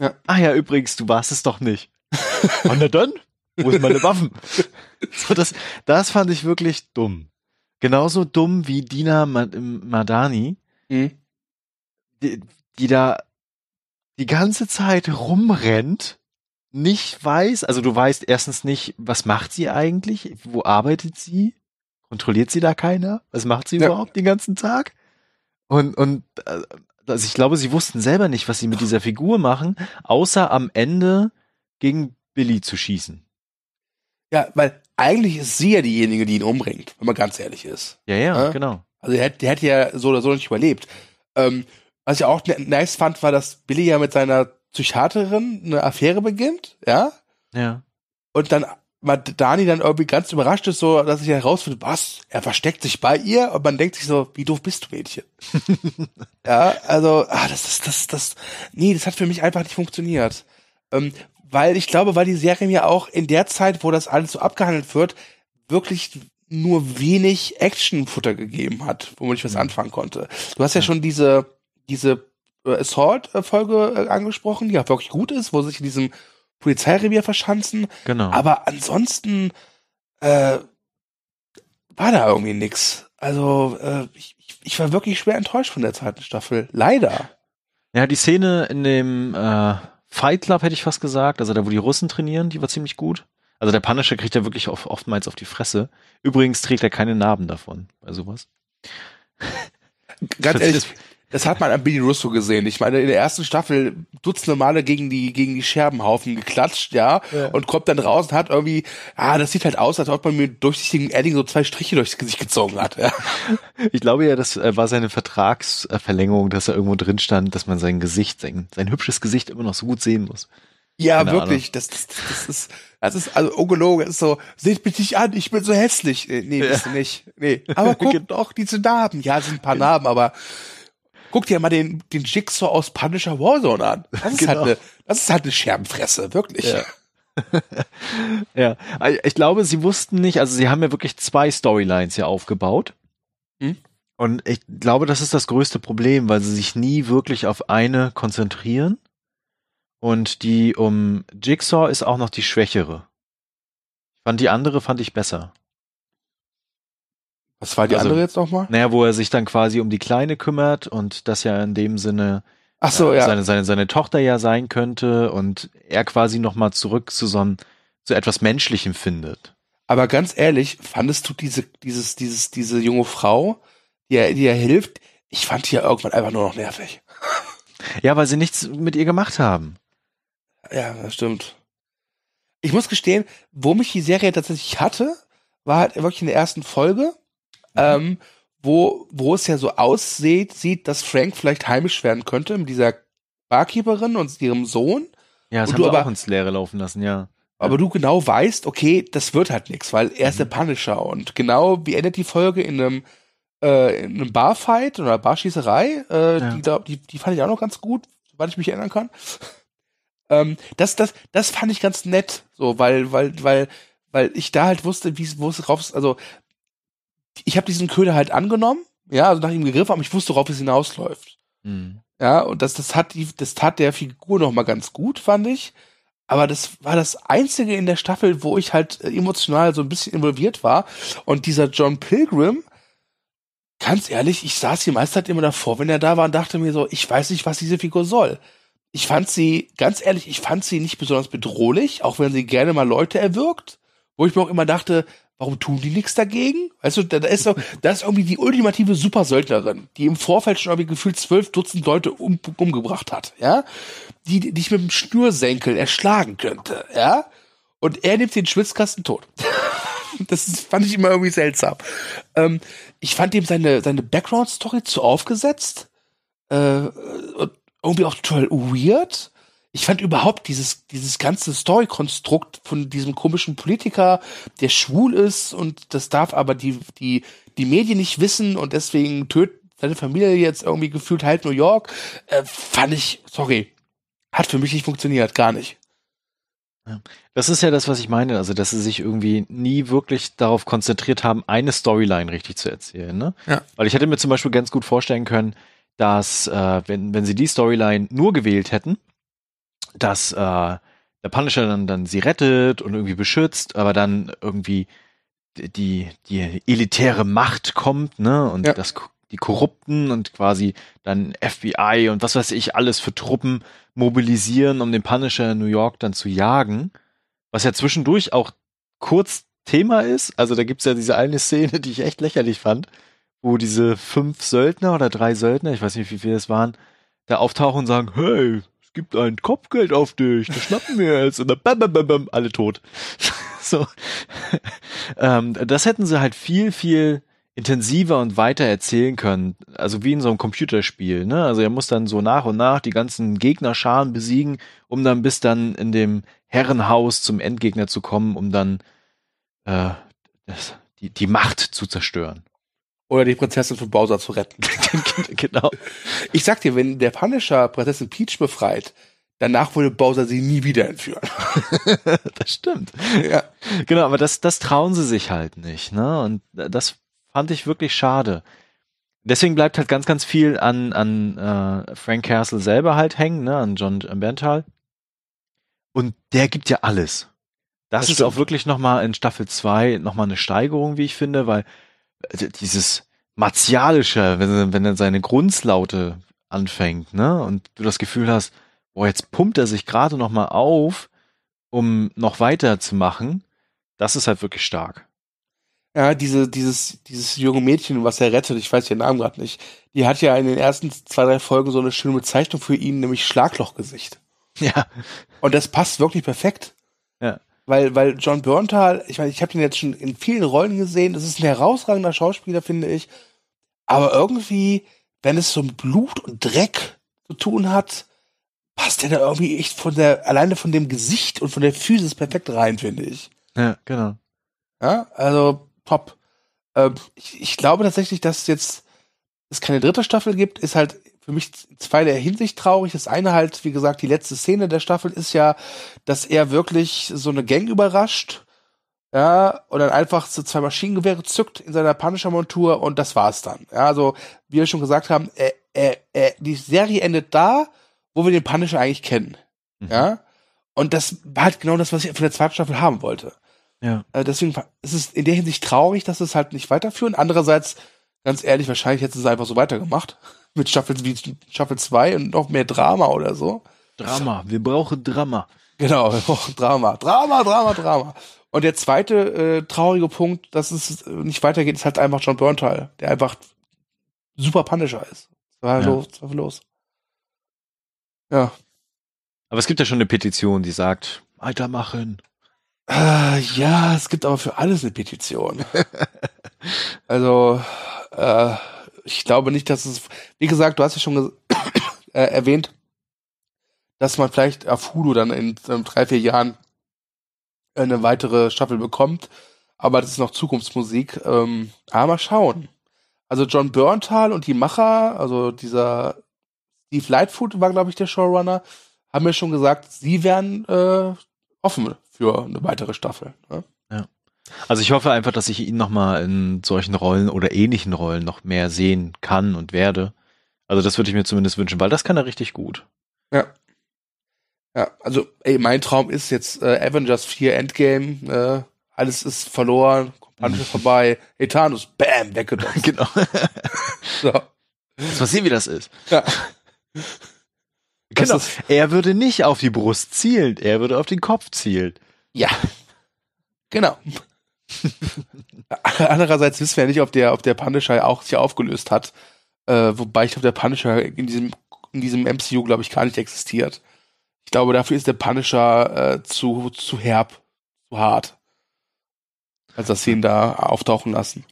Ja. Ah ja, übrigens, du warst es doch nicht. *laughs* Und na dann? Wo sind meine Waffen? so, das, das fand ich wirklich dumm. Genauso dumm wie Dina Madani, mhm. die, die da die ganze Zeit rumrennt, nicht weiß, also du weißt erstens nicht, was macht sie eigentlich, wo arbeitet sie, kontrolliert sie da keiner, was macht sie ja. überhaupt den ganzen Tag? Und, und äh, also ich glaube, sie wussten selber nicht, was sie mit dieser Figur machen, außer am Ende gegen Billy zu schießen. Ja, weil eigentlich ist sie ja diejenige, die ihn umbringt, wenn man ganz ehrlich ist. Ja, ja, ja? genau. Also der, der hätte ja so oder so nicht überlebt. Ähm, was ich auch nice fand, war, dass Billy ja mit seiner Psychiaterin eine Affäre beginnt, ja? Ja. Und dann Dani dann irgendwie ganz überrascht ist, so, dass sich herausfindet, was? Er versteckt sich bei ihr und man denkt sich so, wie doof bist du, Mädchen? *laughs* ja, also, ah, das ist, das, das, nee, das hat für mich einfach nicht funktioniert. Ähm, weil ich glaube, weil die Serie mir auch in der Zeit, wo das alles so abgehandelt wird, wirklich nur wenig Actionfutter gegeben hat, womit ich was Mhm. anfangen konnte. Du hast ja schon diese, diese äh, Assault-Folge äh, angesprochen, die ja wirklich gut ist, wo sie sich in diesem Polizeirevier verschanzen. Genau. Aber ansonsten äh, war da irgendwie nix. Also äh, ich, ich- war wirklich schwer enttäuscht von der zweiten Staffel. Leider. Ja, die Szene in dem äh, Fight Club hätte ich fast gesagt, also da, wo die Russen trainieren, die war ziemlich gut. Also der Punisher kriegt ja wirklich oft, oftmals auf die Fresse. Übrigens trägt er keine Narben davon bei sowas. Ganz ehrlich, das hat man an Billy Russo gesehen. Ich meine, in der ersten Staffel dutzende Male gegen die, gegen die Scherbenhaufen geklatscht, ja, Ja. und kommt dann raus und hat irgendwie, ah, das sieht halt aus, als ob man mir durchsichtigen Edding so zwei Striche durchs Gesicht gezogen hat, ja. Ich glaube ja, das äh, war seine Vertragsverlängerung, dass er irgendwo drin stand, dass man sein Gesicht, sein, sein hübsches Gesicht immer noch so gut sehen muss. Ja, Keine wirklich. Das, das, das ist, das ist also ungelogen. Das ist so, seht mich nicht an, ich bin so hässlich. Äh, Nee, bist du nicht. Nee. Aber *laughs* guck doch, diese Narben. Ja, es sind ein paar Narben, aber guck dir mal den, den Jigsaw aus Punisher Warzone an. Das ist Genau. halt eine, das ist halt eine Scherbenfresse, wirklich. Ja. *laughs* Ja, Also ich glaube, sie wussten nicht, also sie haben ja wirklich zwei Storylines hier aufgebaut. Hm? Und ich glaube, das ist das größte Problem, weil sie sich nie wirklich auf eine konzentrieren. Und die um Jigsaw ist auch noch die schwächere. Ich fand die andere fand ich besser. Was war die Also- andere jetzt nochmal? Naja, wo er sich dann quasi um die Kleine kümmert und das ja in dem Sinne Ach so, äh, ja. seine, seine, seine Tochter ja sein könnte und er quasi nochmal zurück zu so, einem, zu etwas Menschlichem findet. Aber ganz ehrlich, fandest du diese, dieses, dieses, diese junge Frau, die er, die er hilft? Ich fand die ja irgendwann einfach nur noch nervig. *laughs* Ja, weil sie nichts mit ihr gemacht haben. Ja, das stimmt. Ich muss gestehen, wo mich die Serie tatsächlich hatte, war halt wirklich in der ersten Folge, ähm, wo, wo es ja so aussieht, sieht, dass Frank vielleicht heimisch werden könnte mit dieser Barkeeperin und ihrem Sohn, Ja, das Und haben du aber- auch ins Leere laufen lassen, ja. aber du genau weißt, okay, das wird halt nichts, weil er ist der Punisher und genau wie endet die Folge in einem äh, in einem Barfight oder Barschießerei, äh, Ja. die, glaub, die, die fand ich auch noch ganz gut, soweit ich mich erinnern kann. *laughs* ähm, das, das, das fand ich ganz nett, so, weil, weil, weil, weil ich da halt wusste, wie es, wo es rauf, also ich habe diesen Köder halt angenommen, ja, also nach ihm gegriffen, aber ich wusste, worauf es hinausläuft. Hm. Ja, und das, das hat die, das tat der Figur noch mal ganz gut, fand ich. Aber das war das einzige in der Staffel, wo ich halt äh, emotional so ein bisschen involviert war. Und dieser John Pilgrim, ganz ehrlich, ich saß die meiste Zeit immer davor, wenn er da war und dachte mir so, ich weiß nicht, was diese Figur soll. Ich fand sie, ganz ehrlich, ich fand sie nicht besonders bedrohlich, auch wenn sie gerne mal Leute erwürgt. Wo ich mir auch immer dachte, warum tun die nichts dagegen? Weißt du, da, da ist so, da ist irgendwie die ultimative Supersöldnerin, die im Vorfeld schon irgendwie gefühlt zwölf Dutzend Leute um, umgebracht hat, ja? Die, die ich mit dem Schnürsenkel erschlagen könnte, ja? Und er nimmt den Schwitzkasten tot. *laughs* das ist, fand ich immer irgendwie seltsam. Ähm, ich fand ihm seine, seine Background-Story zu aufgesetzt. Äh, irgendwie auch total weird. Ich fand überhaupt dieses, dieses ganze Story-Konstrukt von diesem komischen Politiker, der schwul ist und das darf aber die, die, die Medien nicht wissen und deswegen tötet seine Familie jetzt irgendwie gefühlt halt New York, äh, fand ich, sorry, hat für mich nicht funktioniert, gar nicht. Das ist ja das, was ich meine, also dass sie sich irgendwie nie wirklich darauf konzentriert haben, eine Storyline richtig zu erzählen. Ne? Ja. Weil ich hätte mir zum Beispiel ganz gut vorstellen können, dass äh, wenn, wenn sie die Storyline nur gewählt hätten, dass äh, der Punisher dann, dann sie rettet und irgendwie beschützt, aber dann irgendwie die, die elitäre Macht kommt, ne? Und Ja. das die Korrupten und quasi dann FBI und was weiß ich alles für Truppen mobilisieren, um den Punisher in New York dann zu jagen. Was ja zwischendurch auch kurz Thema ist. Also da gibt's ja diese eine Szene, die ich echt lächerlich fand, wo diese fünf Söldner oder drei Söldner, ich weiß nicht, wie viele es waren, da auftauchen und sagen, hey, es gibt ein Kopfgeld auf dich, das schnappen wir jetzt. Und dann bam, bam, bam, bam, alle tot. *laughs* so. ähm, das hätten sie halt viel, viel intensiver und weiter erzählen können. Also wie in so einem Computerspiel, ne? Also er muss dann so nach und nach die ganzen Gegnerscharen besiegen, um dann bis dann in dem Herrenhaus zum Endgegner zu kommen, um dann äh, das, die, die Macht zu zerstören. Oder die Prinzessin von Bowser zu retten. *laughs* genau. Ich sag dir, wenn der Punisher Prinzessin Peach befreit, danach würde Bowser sie nie wieder entführen. *laughs* das stimmt. Ja. Genau, aber das, das trauen sie sich halt nicht, ne? Und das fand ich wirklich schade. Deswegen bleibt halt ganz, ganz viel an, an äh, Frank Castle selber halt hängen, ne? An John Berntal. Und der gibt ja alles. Das, das ist stimmt. auch wirklich nochmal in Staffel 2 nochmal eine Steigerung, wie ich finde, weil dieses martialische, wenn, wenn er seine Grundslaute anfängt, ne? Und du das Gefühl hast, boah, jetzt pumpt er sich gerade nochmal auf, um noch weiter zu machen. Das ist halt wirklich stark. Ja, diese, dieses, dieses junge Mädchen, was er rettet, ich weiß ihren Namen gerade nicht, die hat ja in den ersten zwei, drei Folgen so eine schöne Bezeichnung für ihn, nämlich Schlaglochgesicht. Ja. Und das passt wirklich perfekt. Weil, weil John Berntal, ich meine, ich habe ihn jetzt schon in vielen Rollen gesehen, das ist ein herausragender Schauspieler, finde ich. Aber irgendwie, wenn es so mit Blut und Dreck zu tun hat, passt der da irgendwie echt von der, alleine von dem Gesicht und von der Physis perfekt rein, finde ich. Ja, genau. Ja, also top. Ähm, ich, ich glaube tatsächlich, dass jetzt es keine dritte Staffel gibt, ist halt für mich zweiter Hinsicht traurig. Das eine halt, wie gesagt, die letzte Szene der Staffel ist ja, dass er wirklich so eine Gang überrascht, ja, und dann einfach so zwei Maschinengewehre zückt in seiner Punisher-Montur und das war's dann. Ja, also, wie wir schon gesagt haben, er, er, er, die Serie endet da, wo wir den Punisher eigentlich kennen. Mhm. Ja. Und das war halt genau das, was ich von der zweiten Staffel haben wollte. Ja. Äh, deswegen ist es in der Hinsicht traurig, dass es halt nicht weiterführen. Andererseits, ganz ehrlich, wahrscheinlich hätten sie es einfach so weitergemacht. Mit Staffel, wie Staffel 2 und noch mehr Drama oder so. Drama, wir brauchen Drama. Genau, wir brauchen Drama. Drama, Drama, Drama. Und der zweite äh, traurige Punkt, dass es nicht weitergeht, ist halt einfach John Burntal, der einfach super Punisher ist. War ja. los, war los. Ja. Aber es gibt ja schon eine Petition, die sagt, weitermachen. Äh, ja, es gibt aber für alles eine Petition. *laughs* also, äh, ich glaube nicht, dass es, wie gesagt, du hast ja schon *coughs* äh, erwähnt, dass man vielleicht auf Hulu dann in, in drei, vier Jahren eine weitere Staffel bekommt. Aber das ist noch Zukunftsmusik. Ähm, aber mal schauen. Also John Burntal und die Macher, also dieser Steve Lightfoot war, glaube ich, der Showrunner, haben mir schon gesagt, sie wären äh, offen für eine weitere Staffel. Ne? Also ich hoffe einfach, dass ich ihn nochmal in solchen Rollen oder ähnlichen Rollen noch mehr sehen kann und werde. Also das würde ich mir zumindest wünschen, weil das kann er richtig gut. Ja. Ja, also ey, mein Traum ist jetzt äh, Avengers 4 Endgame, äh, alles ist verloren, mhm. *laughs* vorbei, Ethanus, bam, weggedrückt. *laughs* genau. *laughs* so. Jetzt mal sehen, wie das ist. Ja. Genau. er würde nicht auf die Brust zielen, er würde auf den Kopf zielen. Ja. Genau. *laughs* Andererseits wissen wir ja nicht, ob der, ob der Punisher auch sich aufgelöst hat. Äh, wobei ich glaube, der Punisher in diesem, in diesem MCU, glaube ich, gar nicht existiert. Ich glaube, dafür ist der Punisher äh, zu, zu herb, zu hart. Als dass sie ihn da auftauchen lassen.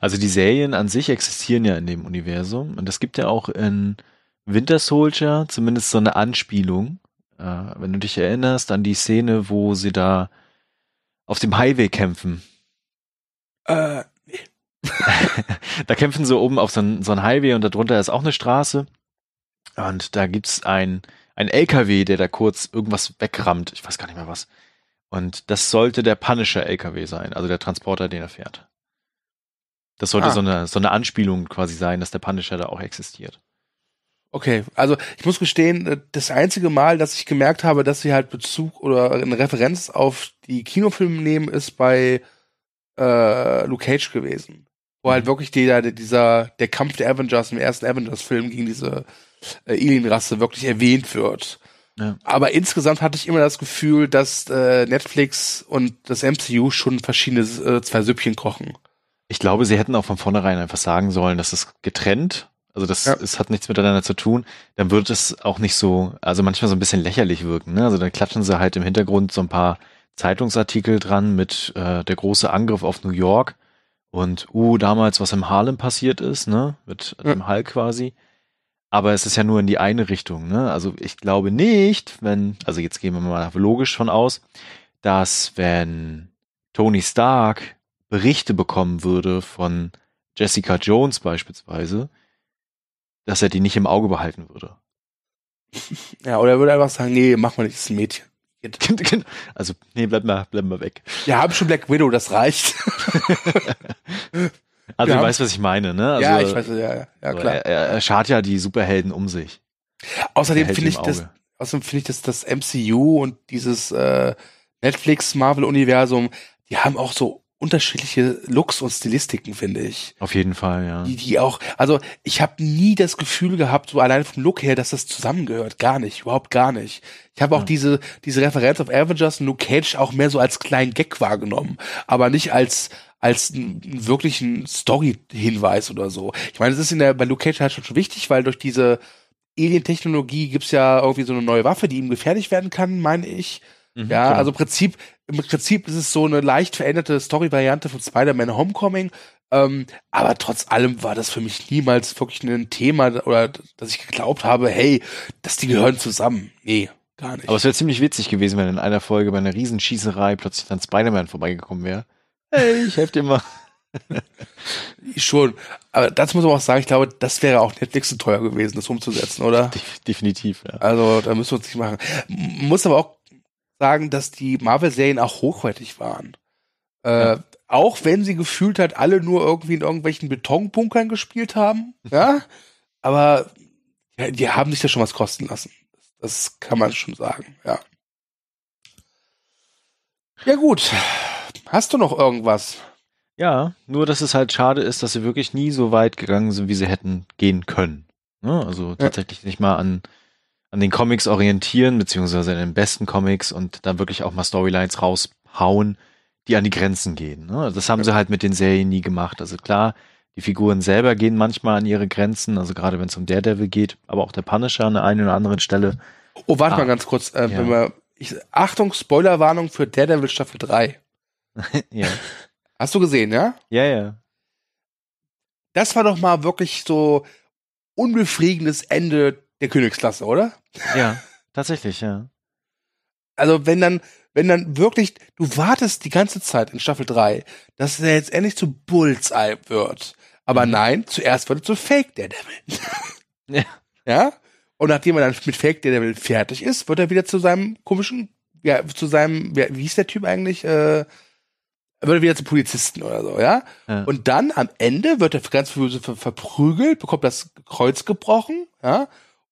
Also die Serien an sich existieren ja in dem Universum. Und es gibt ja auch in Winter Soldier zumindest so eine Anspielung. Äh, wenn du dich erinnerst an die Szene, wo sie da auf dem Highway kämpfen. Äh, *laughs* da kämpfen sie oben auf so ein, so Highway und darunter ist auch eine Straße. Und da gibt's ein, ein LKW, der da kurz irgendwas wegrammt. Ich weiß gar nicht mehr was. Und das sollte der Punisher LKW sein, also der Transporter, den er fährt. Das sollte ah. so, eine, so eine Anspielung quasi sein, dass der Punisher da auch existiert. Okay, also ich muss gestehen, äh, das einzige Mal, dass ich gemerkt habe, dass sie halt Bezug oder eine Referenz auf die Kinofilme nehmen, ist bei äh, Luke Cage gewesen. Wo halt mhm. wirklich der, dieser, der Kampf der Avengers im ersten Avengers-Film gegen diese äh, Alien-Rasse wirklich erwähnt wird. Ja. Aber insgesamt hatte ich immer das Gefühl, dass äh, Netflix und das MCU schon verschiedene äh, zwei Süppchen kochen. Ich glaube, sie hätten auch von vornherein einfach sagen sollen, dass es getrennt also das ja. es hat nichts miteinander zu tun, dann wird es auch nicht so, also manchmal so ein bisschen lächerlich wirken. Ne? Also dann klatschen sie halt im Hintergrund so ein paar Zeitungsartikel dran mit äh, der große Angriff auf New York und uh, damals, was im Harlem passiert ist, ne? Mit ja. dem Hulk quasi. Aber es ist ja nur in die eine Richtung, ne? Also ich glaube nicht, wenn, also jetzt gehen wir mal logisch von aus, dass wenn Tony Stark Berichte bekommen würde von Jessica Jones beispielsweise, dass er die nicht im Auge behalten würde. *laughs* Ja, oder er würde einfach sagen, nee, mach mal nicht, das ist ein Mädchen. *laughs* Also, nee, bleib mal, bleib mal weg. Wir haben schon Black Widow, das reicht. *laughs* Also, du weißt, was ich meine, ne? Also, ja, ich weiß, ja, ja, ja klar. Er, er, schart ja die Superhelden um sich. Außerdem finde ich das, außerdem finde ich, dass das MCU und dieses äh, Netflix-Marvel-Universum, die haben auch so unterschiedliche Looks und Stilistiken, finde ich. Auf jeden Fall, ja. Die, die auch, also ich habe nie das Gefühl gehabt, so allein vom Look her, dass das zusammengehört. Gar nicht, überhaupt gar nicht. Ich habe auch Ja. diese, diese Referenz auf Avengers und Luke Cage auch mehr so als kleinen Gag wahrgenommen, aber nicht als als einen wirklichen Story-Hinweis oder so. Ich meine, es ist in der, bei Luke Cage halt schon wichtig, weil durch diese Alien-Technologie gibt's ja irgendwie so eine neue Waffe, die ihm gefährlich werden kann, meine ich. Mhm, Ja, genau. also im Prinzip, im Prinzip ist es so eine leicht veränderte Story-Variante von Spider-Man Homecoming. Ähm, aber trotz allem war das für mich niemals wirklich ein Thema oder dass ich geglaubt habe, hey, dass die gehören zusammen. Nee, gar nicht. Aber es wäre ziemlich witzig gewesen, wenn in einer Folge bei einer Riesenschießerei plötzlich dann Spider-Man vorbeigekommen wäre. Hey, ich helfe dir mal. *laughs* Schon. Aber dazu muss man auch sagen, ich glaube, das wäre auch Netflix zu teuer gewesen, das umzusetzen, oder? Def- Definitiv, ja. Also, da müssen wir uns nicht machen. Muss aber auch sagen, dass die Marvel-Serien auch hochwertig waren. Äh, Ja. Auch wenn sie gefühlt halt alle nur irgendwie in irgendwelchen Betonbunkern gespielt haben, *laughs* ja. Aber ja, die haben sich da schon was kosten lassen. Das kann man schon sagen, ja. Ja, gut. Hast du noch irgendwas? Ja, nur dass es halt schade ist, dass sie wirklich nie so weit gegangen sind, wie sie hätten gehen können. Ne? Also tatsächlich nicht mal an, an den Comics orientieren, beziehungsweise an den besten Comics und dann wirklich auch mal Storylines raushauen, die an die Grenzen gehen. Ne? Das haben Ja. sie halt mit den Serien nie gemacht. Also klar, die Figuren selber gehen manchmal an ihre Grenzen, also gerade wenn es um Daredevil geht, aber auch der Punisher an der einen oder anderen Stelle. Oh, warte Ah. mal ganz kurz. Äh, Ja. wenn wir, ich, Achtung, Spoilerwarnung für Daredevil Staffel 3. *laughs* ja. Hast du gesehen, ja? ja, ja. Das war doch mal wirklich so unbefriedigendes Ende der Königsklasse, oder? Ja, tatsächlich, ja. Also wenn dann, wenn dann wirklich, du wartest die ganze Zeit in Staffel 3, dass er jetzt endlich zu Bullseye wird. Aber Mhm. nein, zuerst wird er zu Fake Daredevil. Ja. *laughs* Ja? Und nachdem er dann mit Fake Daredevil fertig ist, wird er wieder zu seinem komischen, ja, zu seinem, wie, wie hieß der Typ eigentlich? Äh, wird er wieder zu Polizisten oder so, ja? Ja. Und dann am Ende wird er ganz böse ver verprügelt, bekommt das Kreuz gebrochen, ja?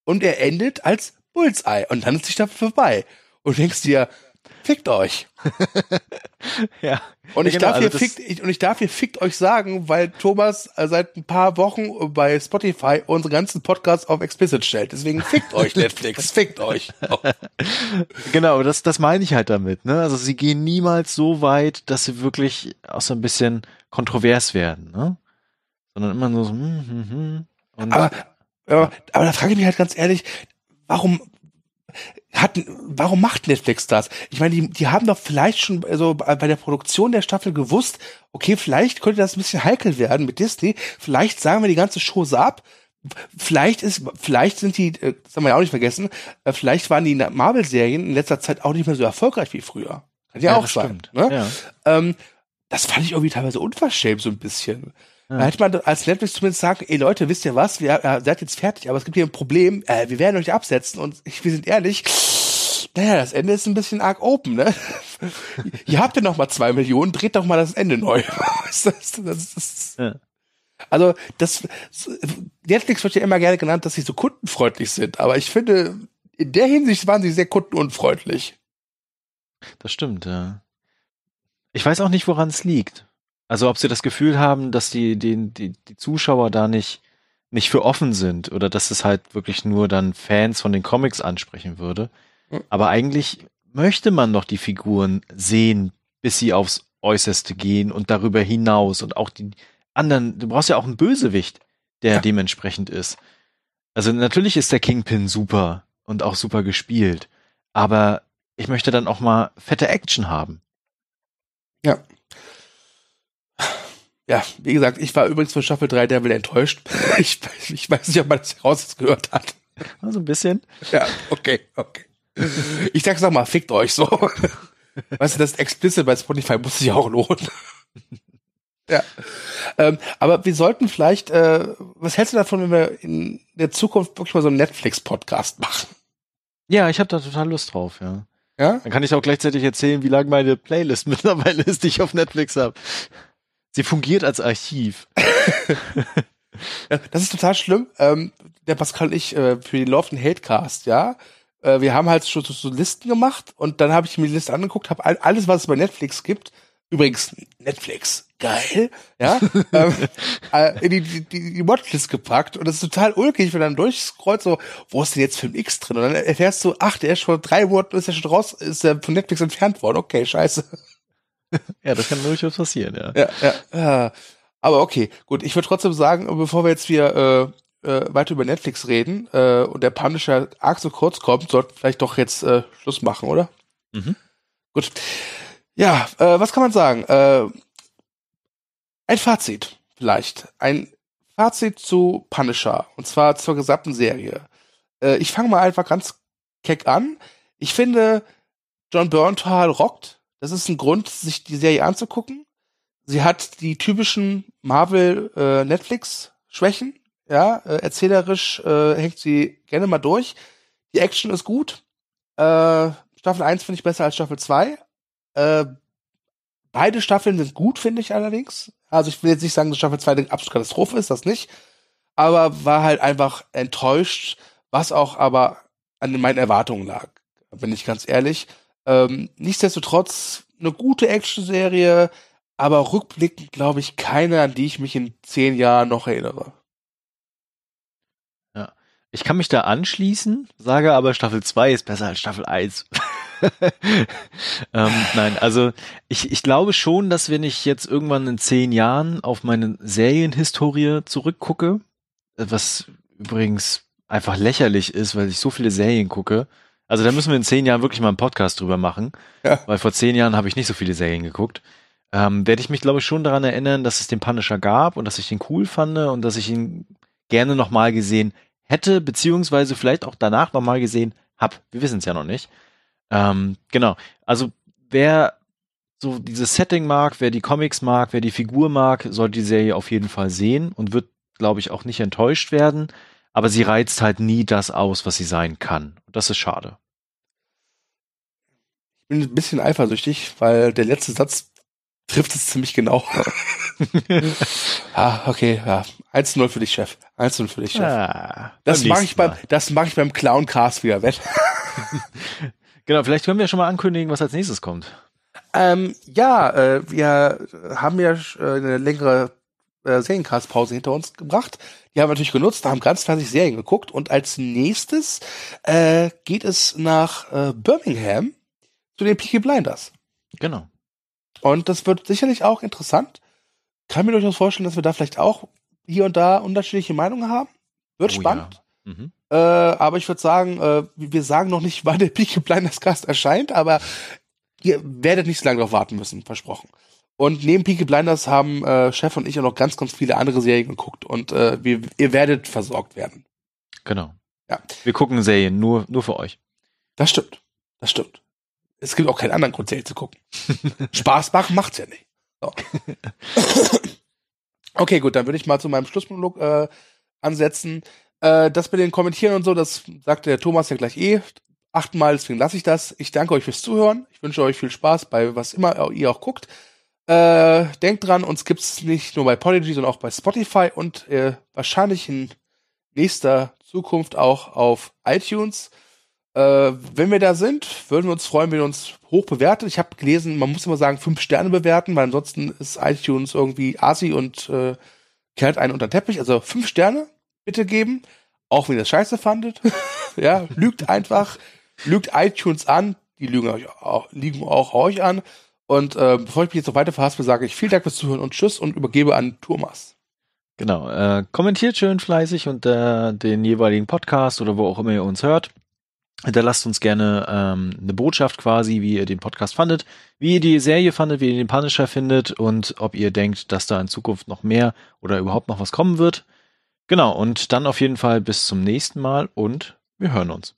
Und er endet als Bullseye. Und dann ist die Staffel vorbei. Und du denkst dir, fickt euch. *laughs* ja. Und Ja, ich genau, darf also hier das- fickt, ich, und ich darf hier fickt euch sagen, weil Thomas äh, seit ein paar Wochen bei Spotify unsere ganzen Podcasts auf explicit stellt. Deswegen fickt euch *laughs* Netflix, fickt euch. Genau, das, das meine ich halt damit. Ne? Also sie gehen niemals so weit, dass sie wirklich auch so ein bisschen kontrovers werden, ne? Sondern immer nur so, hm, hm, hm. Und Aber, aber, aber da frage ich mich halt ganz ehrlich, warum hat, warum macht Netflix das? Ich meine, die, die haben doch vielleicht schon also bei der Produktion der Staffel gewusst, okay, vielleicht könnte das ein bisschen heikel werden mit Disney. Vielleicht sagen wir die ganze Chose ab. Vielleicht ist, vielleicht sind die, äh, das haben wir ja auch nicht vergessen, äh, vielleicht waren die Marvel-Serien in letzter Zeit auch nicht mehr so erfolgreich wie früher. Kann ja, auch das sein. stimmt. Ne? Ja. Ähm, das fand ich irgendwie teilweise unverschämt so ein bisschen. Ja. Da hätte man als Netflix zumindest sagen, ey Leute, wisst ihr was, wir äh, seid jetzt fertig, aber es gibt hier ein Problem, äh, wir werden euch absetzen und ich, *laughs* wir sind ehrlich, naja, das Ende ist ein bisschen arg open, ne? *laughs* Ihr habt ja noch mal zwei Millionen, dreht doch mal das Ende neu. *laughs* das, das, das, Ja. Also das Netflix wird ja immer gerne genannt, dass sie so kundenfreundlich sind, aber ich finde, in der Hinsicht waren sie sehr kundenunfreundlich. Das stimmt, ja. Ich weiß auch nicht, woran es liegt. Also ob sie das Gefühl haben, dass die, die, die, die Zuschauer da nicht, nicht für offen sind oder dass es halt wirklich nur dann Fans von den Comics ansprechen würde. Mhm. Aber eigentlich möchte man doch die Figuren sehen, bis sie aufs Äußerste gehen und darüber hinaus und auch die anderen, du brauchst ja auch einen Bösewicht, der Ja. dementsprechend ist. Also natürlich ist der Kingpin super und auch super gespielt, aber ich möchte dann auch mal fette Action haben. Ja, wie gesagt, ich war übrigens von Staffel 3 Devil enttäuscht. *laughs* Ich, ich weiß nicht, ob man das rausgehört hat. Also ein bisschen. Ja, okay, okay. Ich sag's noch mal, fickt euch so. Weißt du, das Explicit bei Spotify muss sich auch lohnen. Ja. Ähm, aber wir sollten vielleicht, äh, was hältst du davon, wenn wir in der Zukunft wirklich mal so einen Netflix-Podcast machen? Ja, ich habe da total Lust drauf, ja. Ja? Dann kann ich auch gleichzeitig erzählen, wie lang meine Playlist *laughs* mittlerweile ist, die ich auf Netflix habe. Sie fungiert als Archiv. Ja, *laughs* das ist total schlimm. Ähm, der Pascal und ich äh, für den Love and Hatecast, ja. Äh, wir haben halt schon so, so Listen gemacht und dann habe ich mir die Liste angeguckt, habe all, alles, was es bei Netflix gibt, übrigens Netflix, geil, ja, *laughs* ähm, äh, in die, die, die, die Watchlist gepackt und das ist total ulkig, wenn dann durchscrollt, so, wo ist denn jetzt Film X drin? Und dann erfährst du, ach, der ist schon drei Monate, ist ja schon raus, ist ja von Netflix entfernt worden, okay, scheiße. *laughs* Ja, das kann durchaus passieren, ja. Ja, ja, ja. Aber okay, gut. Ich würde trotzdem sagen, bevor wir jetzt wieder äh, äh, weiter über Netflix reden äh, und der Punisher arg so kurz kommt, sollten wir vielleicht doch jetzt äh, Schluss machen, oder? Mhm. Gut. Ja, äh, was kann man sagen? Äh, ein Fazit vielleicht. Ein Fazit zu Punisher und zwar zur gesamten Serie. Äh, ich fange mal einfach ganz keck an. Ich finde, John Berntal rockt. Das ist ein Grund, sich die Serie anzugucken. Sie hat die typischen Marvel äh, ja, äh, erzählerisch äh, hängt sie gerne mal durch. Die Action ist gut. Äh, Staffel 1 finde ich besser als Staffel 2. Äh, beide Staffeln sind gut, finde ich allerdings. Also ich will jetzt nicht sagen, dass Staffel 2 eine absolute Katastrophe ist, das nicht. Aber war halt einfach enttäuscht, was auch aber an meinen Erwartungen lag, bin ich ganz ehrlich. Ähm, nichtsdestotrotz eine gute Action-Serie, aber rückblickend glaube ich keine, an die ich mich in zehn Jahren noch erinnere. Ich kann mich da anschließen, sage aber Staffel 2 ist besser als Staffel 1. *laughs* ähm, nein, also ich, ich glaube schon, dass wenn ich jetzt irgendwann in zehn Jahren auf meine Serienhistorie zurückgucke, was übrigens einfach lächerlich ist, weil ich so viele Serien gucke. Also da müssen wir in zehn Jahren wirklich mal einen Podcast drüber machen, Ja. weil vor zehn Jahren habe ich nicht so viele Serien geguckt. Ähm, werde ich mich, glaube ich, schon daran erinnern, dass es den Punisher gab und dass ich ihn cool fand und dass ich ihn gerne nochmal gesehen hätte, beziehungsweise vielleicht auch danach nochmal gesehen hab. Wir wissen es ja noch nicht. Ähm, genau. Also wer so dieses Setting mag, wer die Comics mag, wer die Figur mag, sollte die Serie auf jeden Fall sehen und wird, glaube ich, auch nicht enttäuscht werden. Aber sie reizt halt nie das aus, was sie sein kann. Und das ist schade. Ich bin ein bisschen eifersüchtig, weil der letzte Satz trifft es ziemlich genau. *laughs* ah, okay, ja. 1-0 für dich, Chef. 1-0 für dich, Chef. Ah, das mache ich beim, Mal. das mache ich beim Clowncast wieder wett. *laughs* Genau, vielleicht können wir schon mal ankündigen, was als nächstes kommt. Ähm, ja, äh, wir haben ja äh, eine längere äh, Seriencast-Pause hinter uns gebracht. Die haben wir natürlich genutzt, haben ganz fleißig Serien geguckt und als nächstes äh, geht es nach äh, Birmingham zu den Peaky Blinders. Genau. Und das wird sicherlich auch interessant. Kann mir durchaus vorstellen, dass wir da vielleicht auch hier und da unterschiedliche Meinungen haben. Wird Oh spannend. Ja. Mhm. Äh, aber ich würde sagen, äh, wir sagen noch nicht, *laughs* wann der Peaky Blinders Cast erscheint, aber ihr werdet nicht so lange darauf warten müssen, versprochen. Und neben Peaky Blinders haben äh, Chef und ich auch noch ganz, ganz viele andere Serien geguckt und äh, wir, ihr werdet versorgt werden. Genau. Ja. Wir gucken Serien nur, nur für euch. Das stimmt. Das stimmt. Es gibt auch keinen anderen Grund, Serien zu gucken. *laughs* Spaß machen macht's ja nicht. So. *laughs* okay, gut, dann würde ich mal zu meinem Schlussmonolog äh, ansetzen. Äh, das mit den Kommentieren und so, das sagte der Thomas ja gleich eh achtmal, deswegen lasse ich das. Ich danke euch fürs Zuhören. Ich wünsche euch viel Spaß bei was immer ihr auch guckt. Äh, denkt dran, uns gibt's nicht nur bei Podigy, sondern auch bei Spotify und äh, wahrscheinlich in nächster Zukunft auch auf iTunes. Äh, wenn wir da sind, würden wir uns freuen, wenn ihr uns hoch bewertet. Ich habe gelesen, man muss immer sagen, fünf Sterne bewerten, weil ansonsten ist iTunes irgendwie asi und äh, kehrt einen unter den Teppich. Also fünf Sterne bitte geben, auch wenn ihr das scheiße fandet. *laughs* ja, lügt einfach, lügt iTunes an, die lügen euch auch, liegen auch euch an. Und äh, bevor ich mich jetzt noch weiter verhaspel, sage ich vielen Dank fürs Zuhören und Tschüss und übergebe an Thomas. Genau. Äh, kommentiert schön fleißig unter den jeweiligen Podcast oder wo auch immer ihr uns hört. Hinterlasst uns gerne ähm, eine Botschaft quasi, wie ihr den Podcast fandet, wie ihr die Serie fandet, wie ihr den Punisher findet und ob ihr denkt, dass da in Zukunft noch mehr oder überhaupt noch was kommen wird. Genau, und dann auf jeden Fall bis zum nächsten Mal und wir hören uns.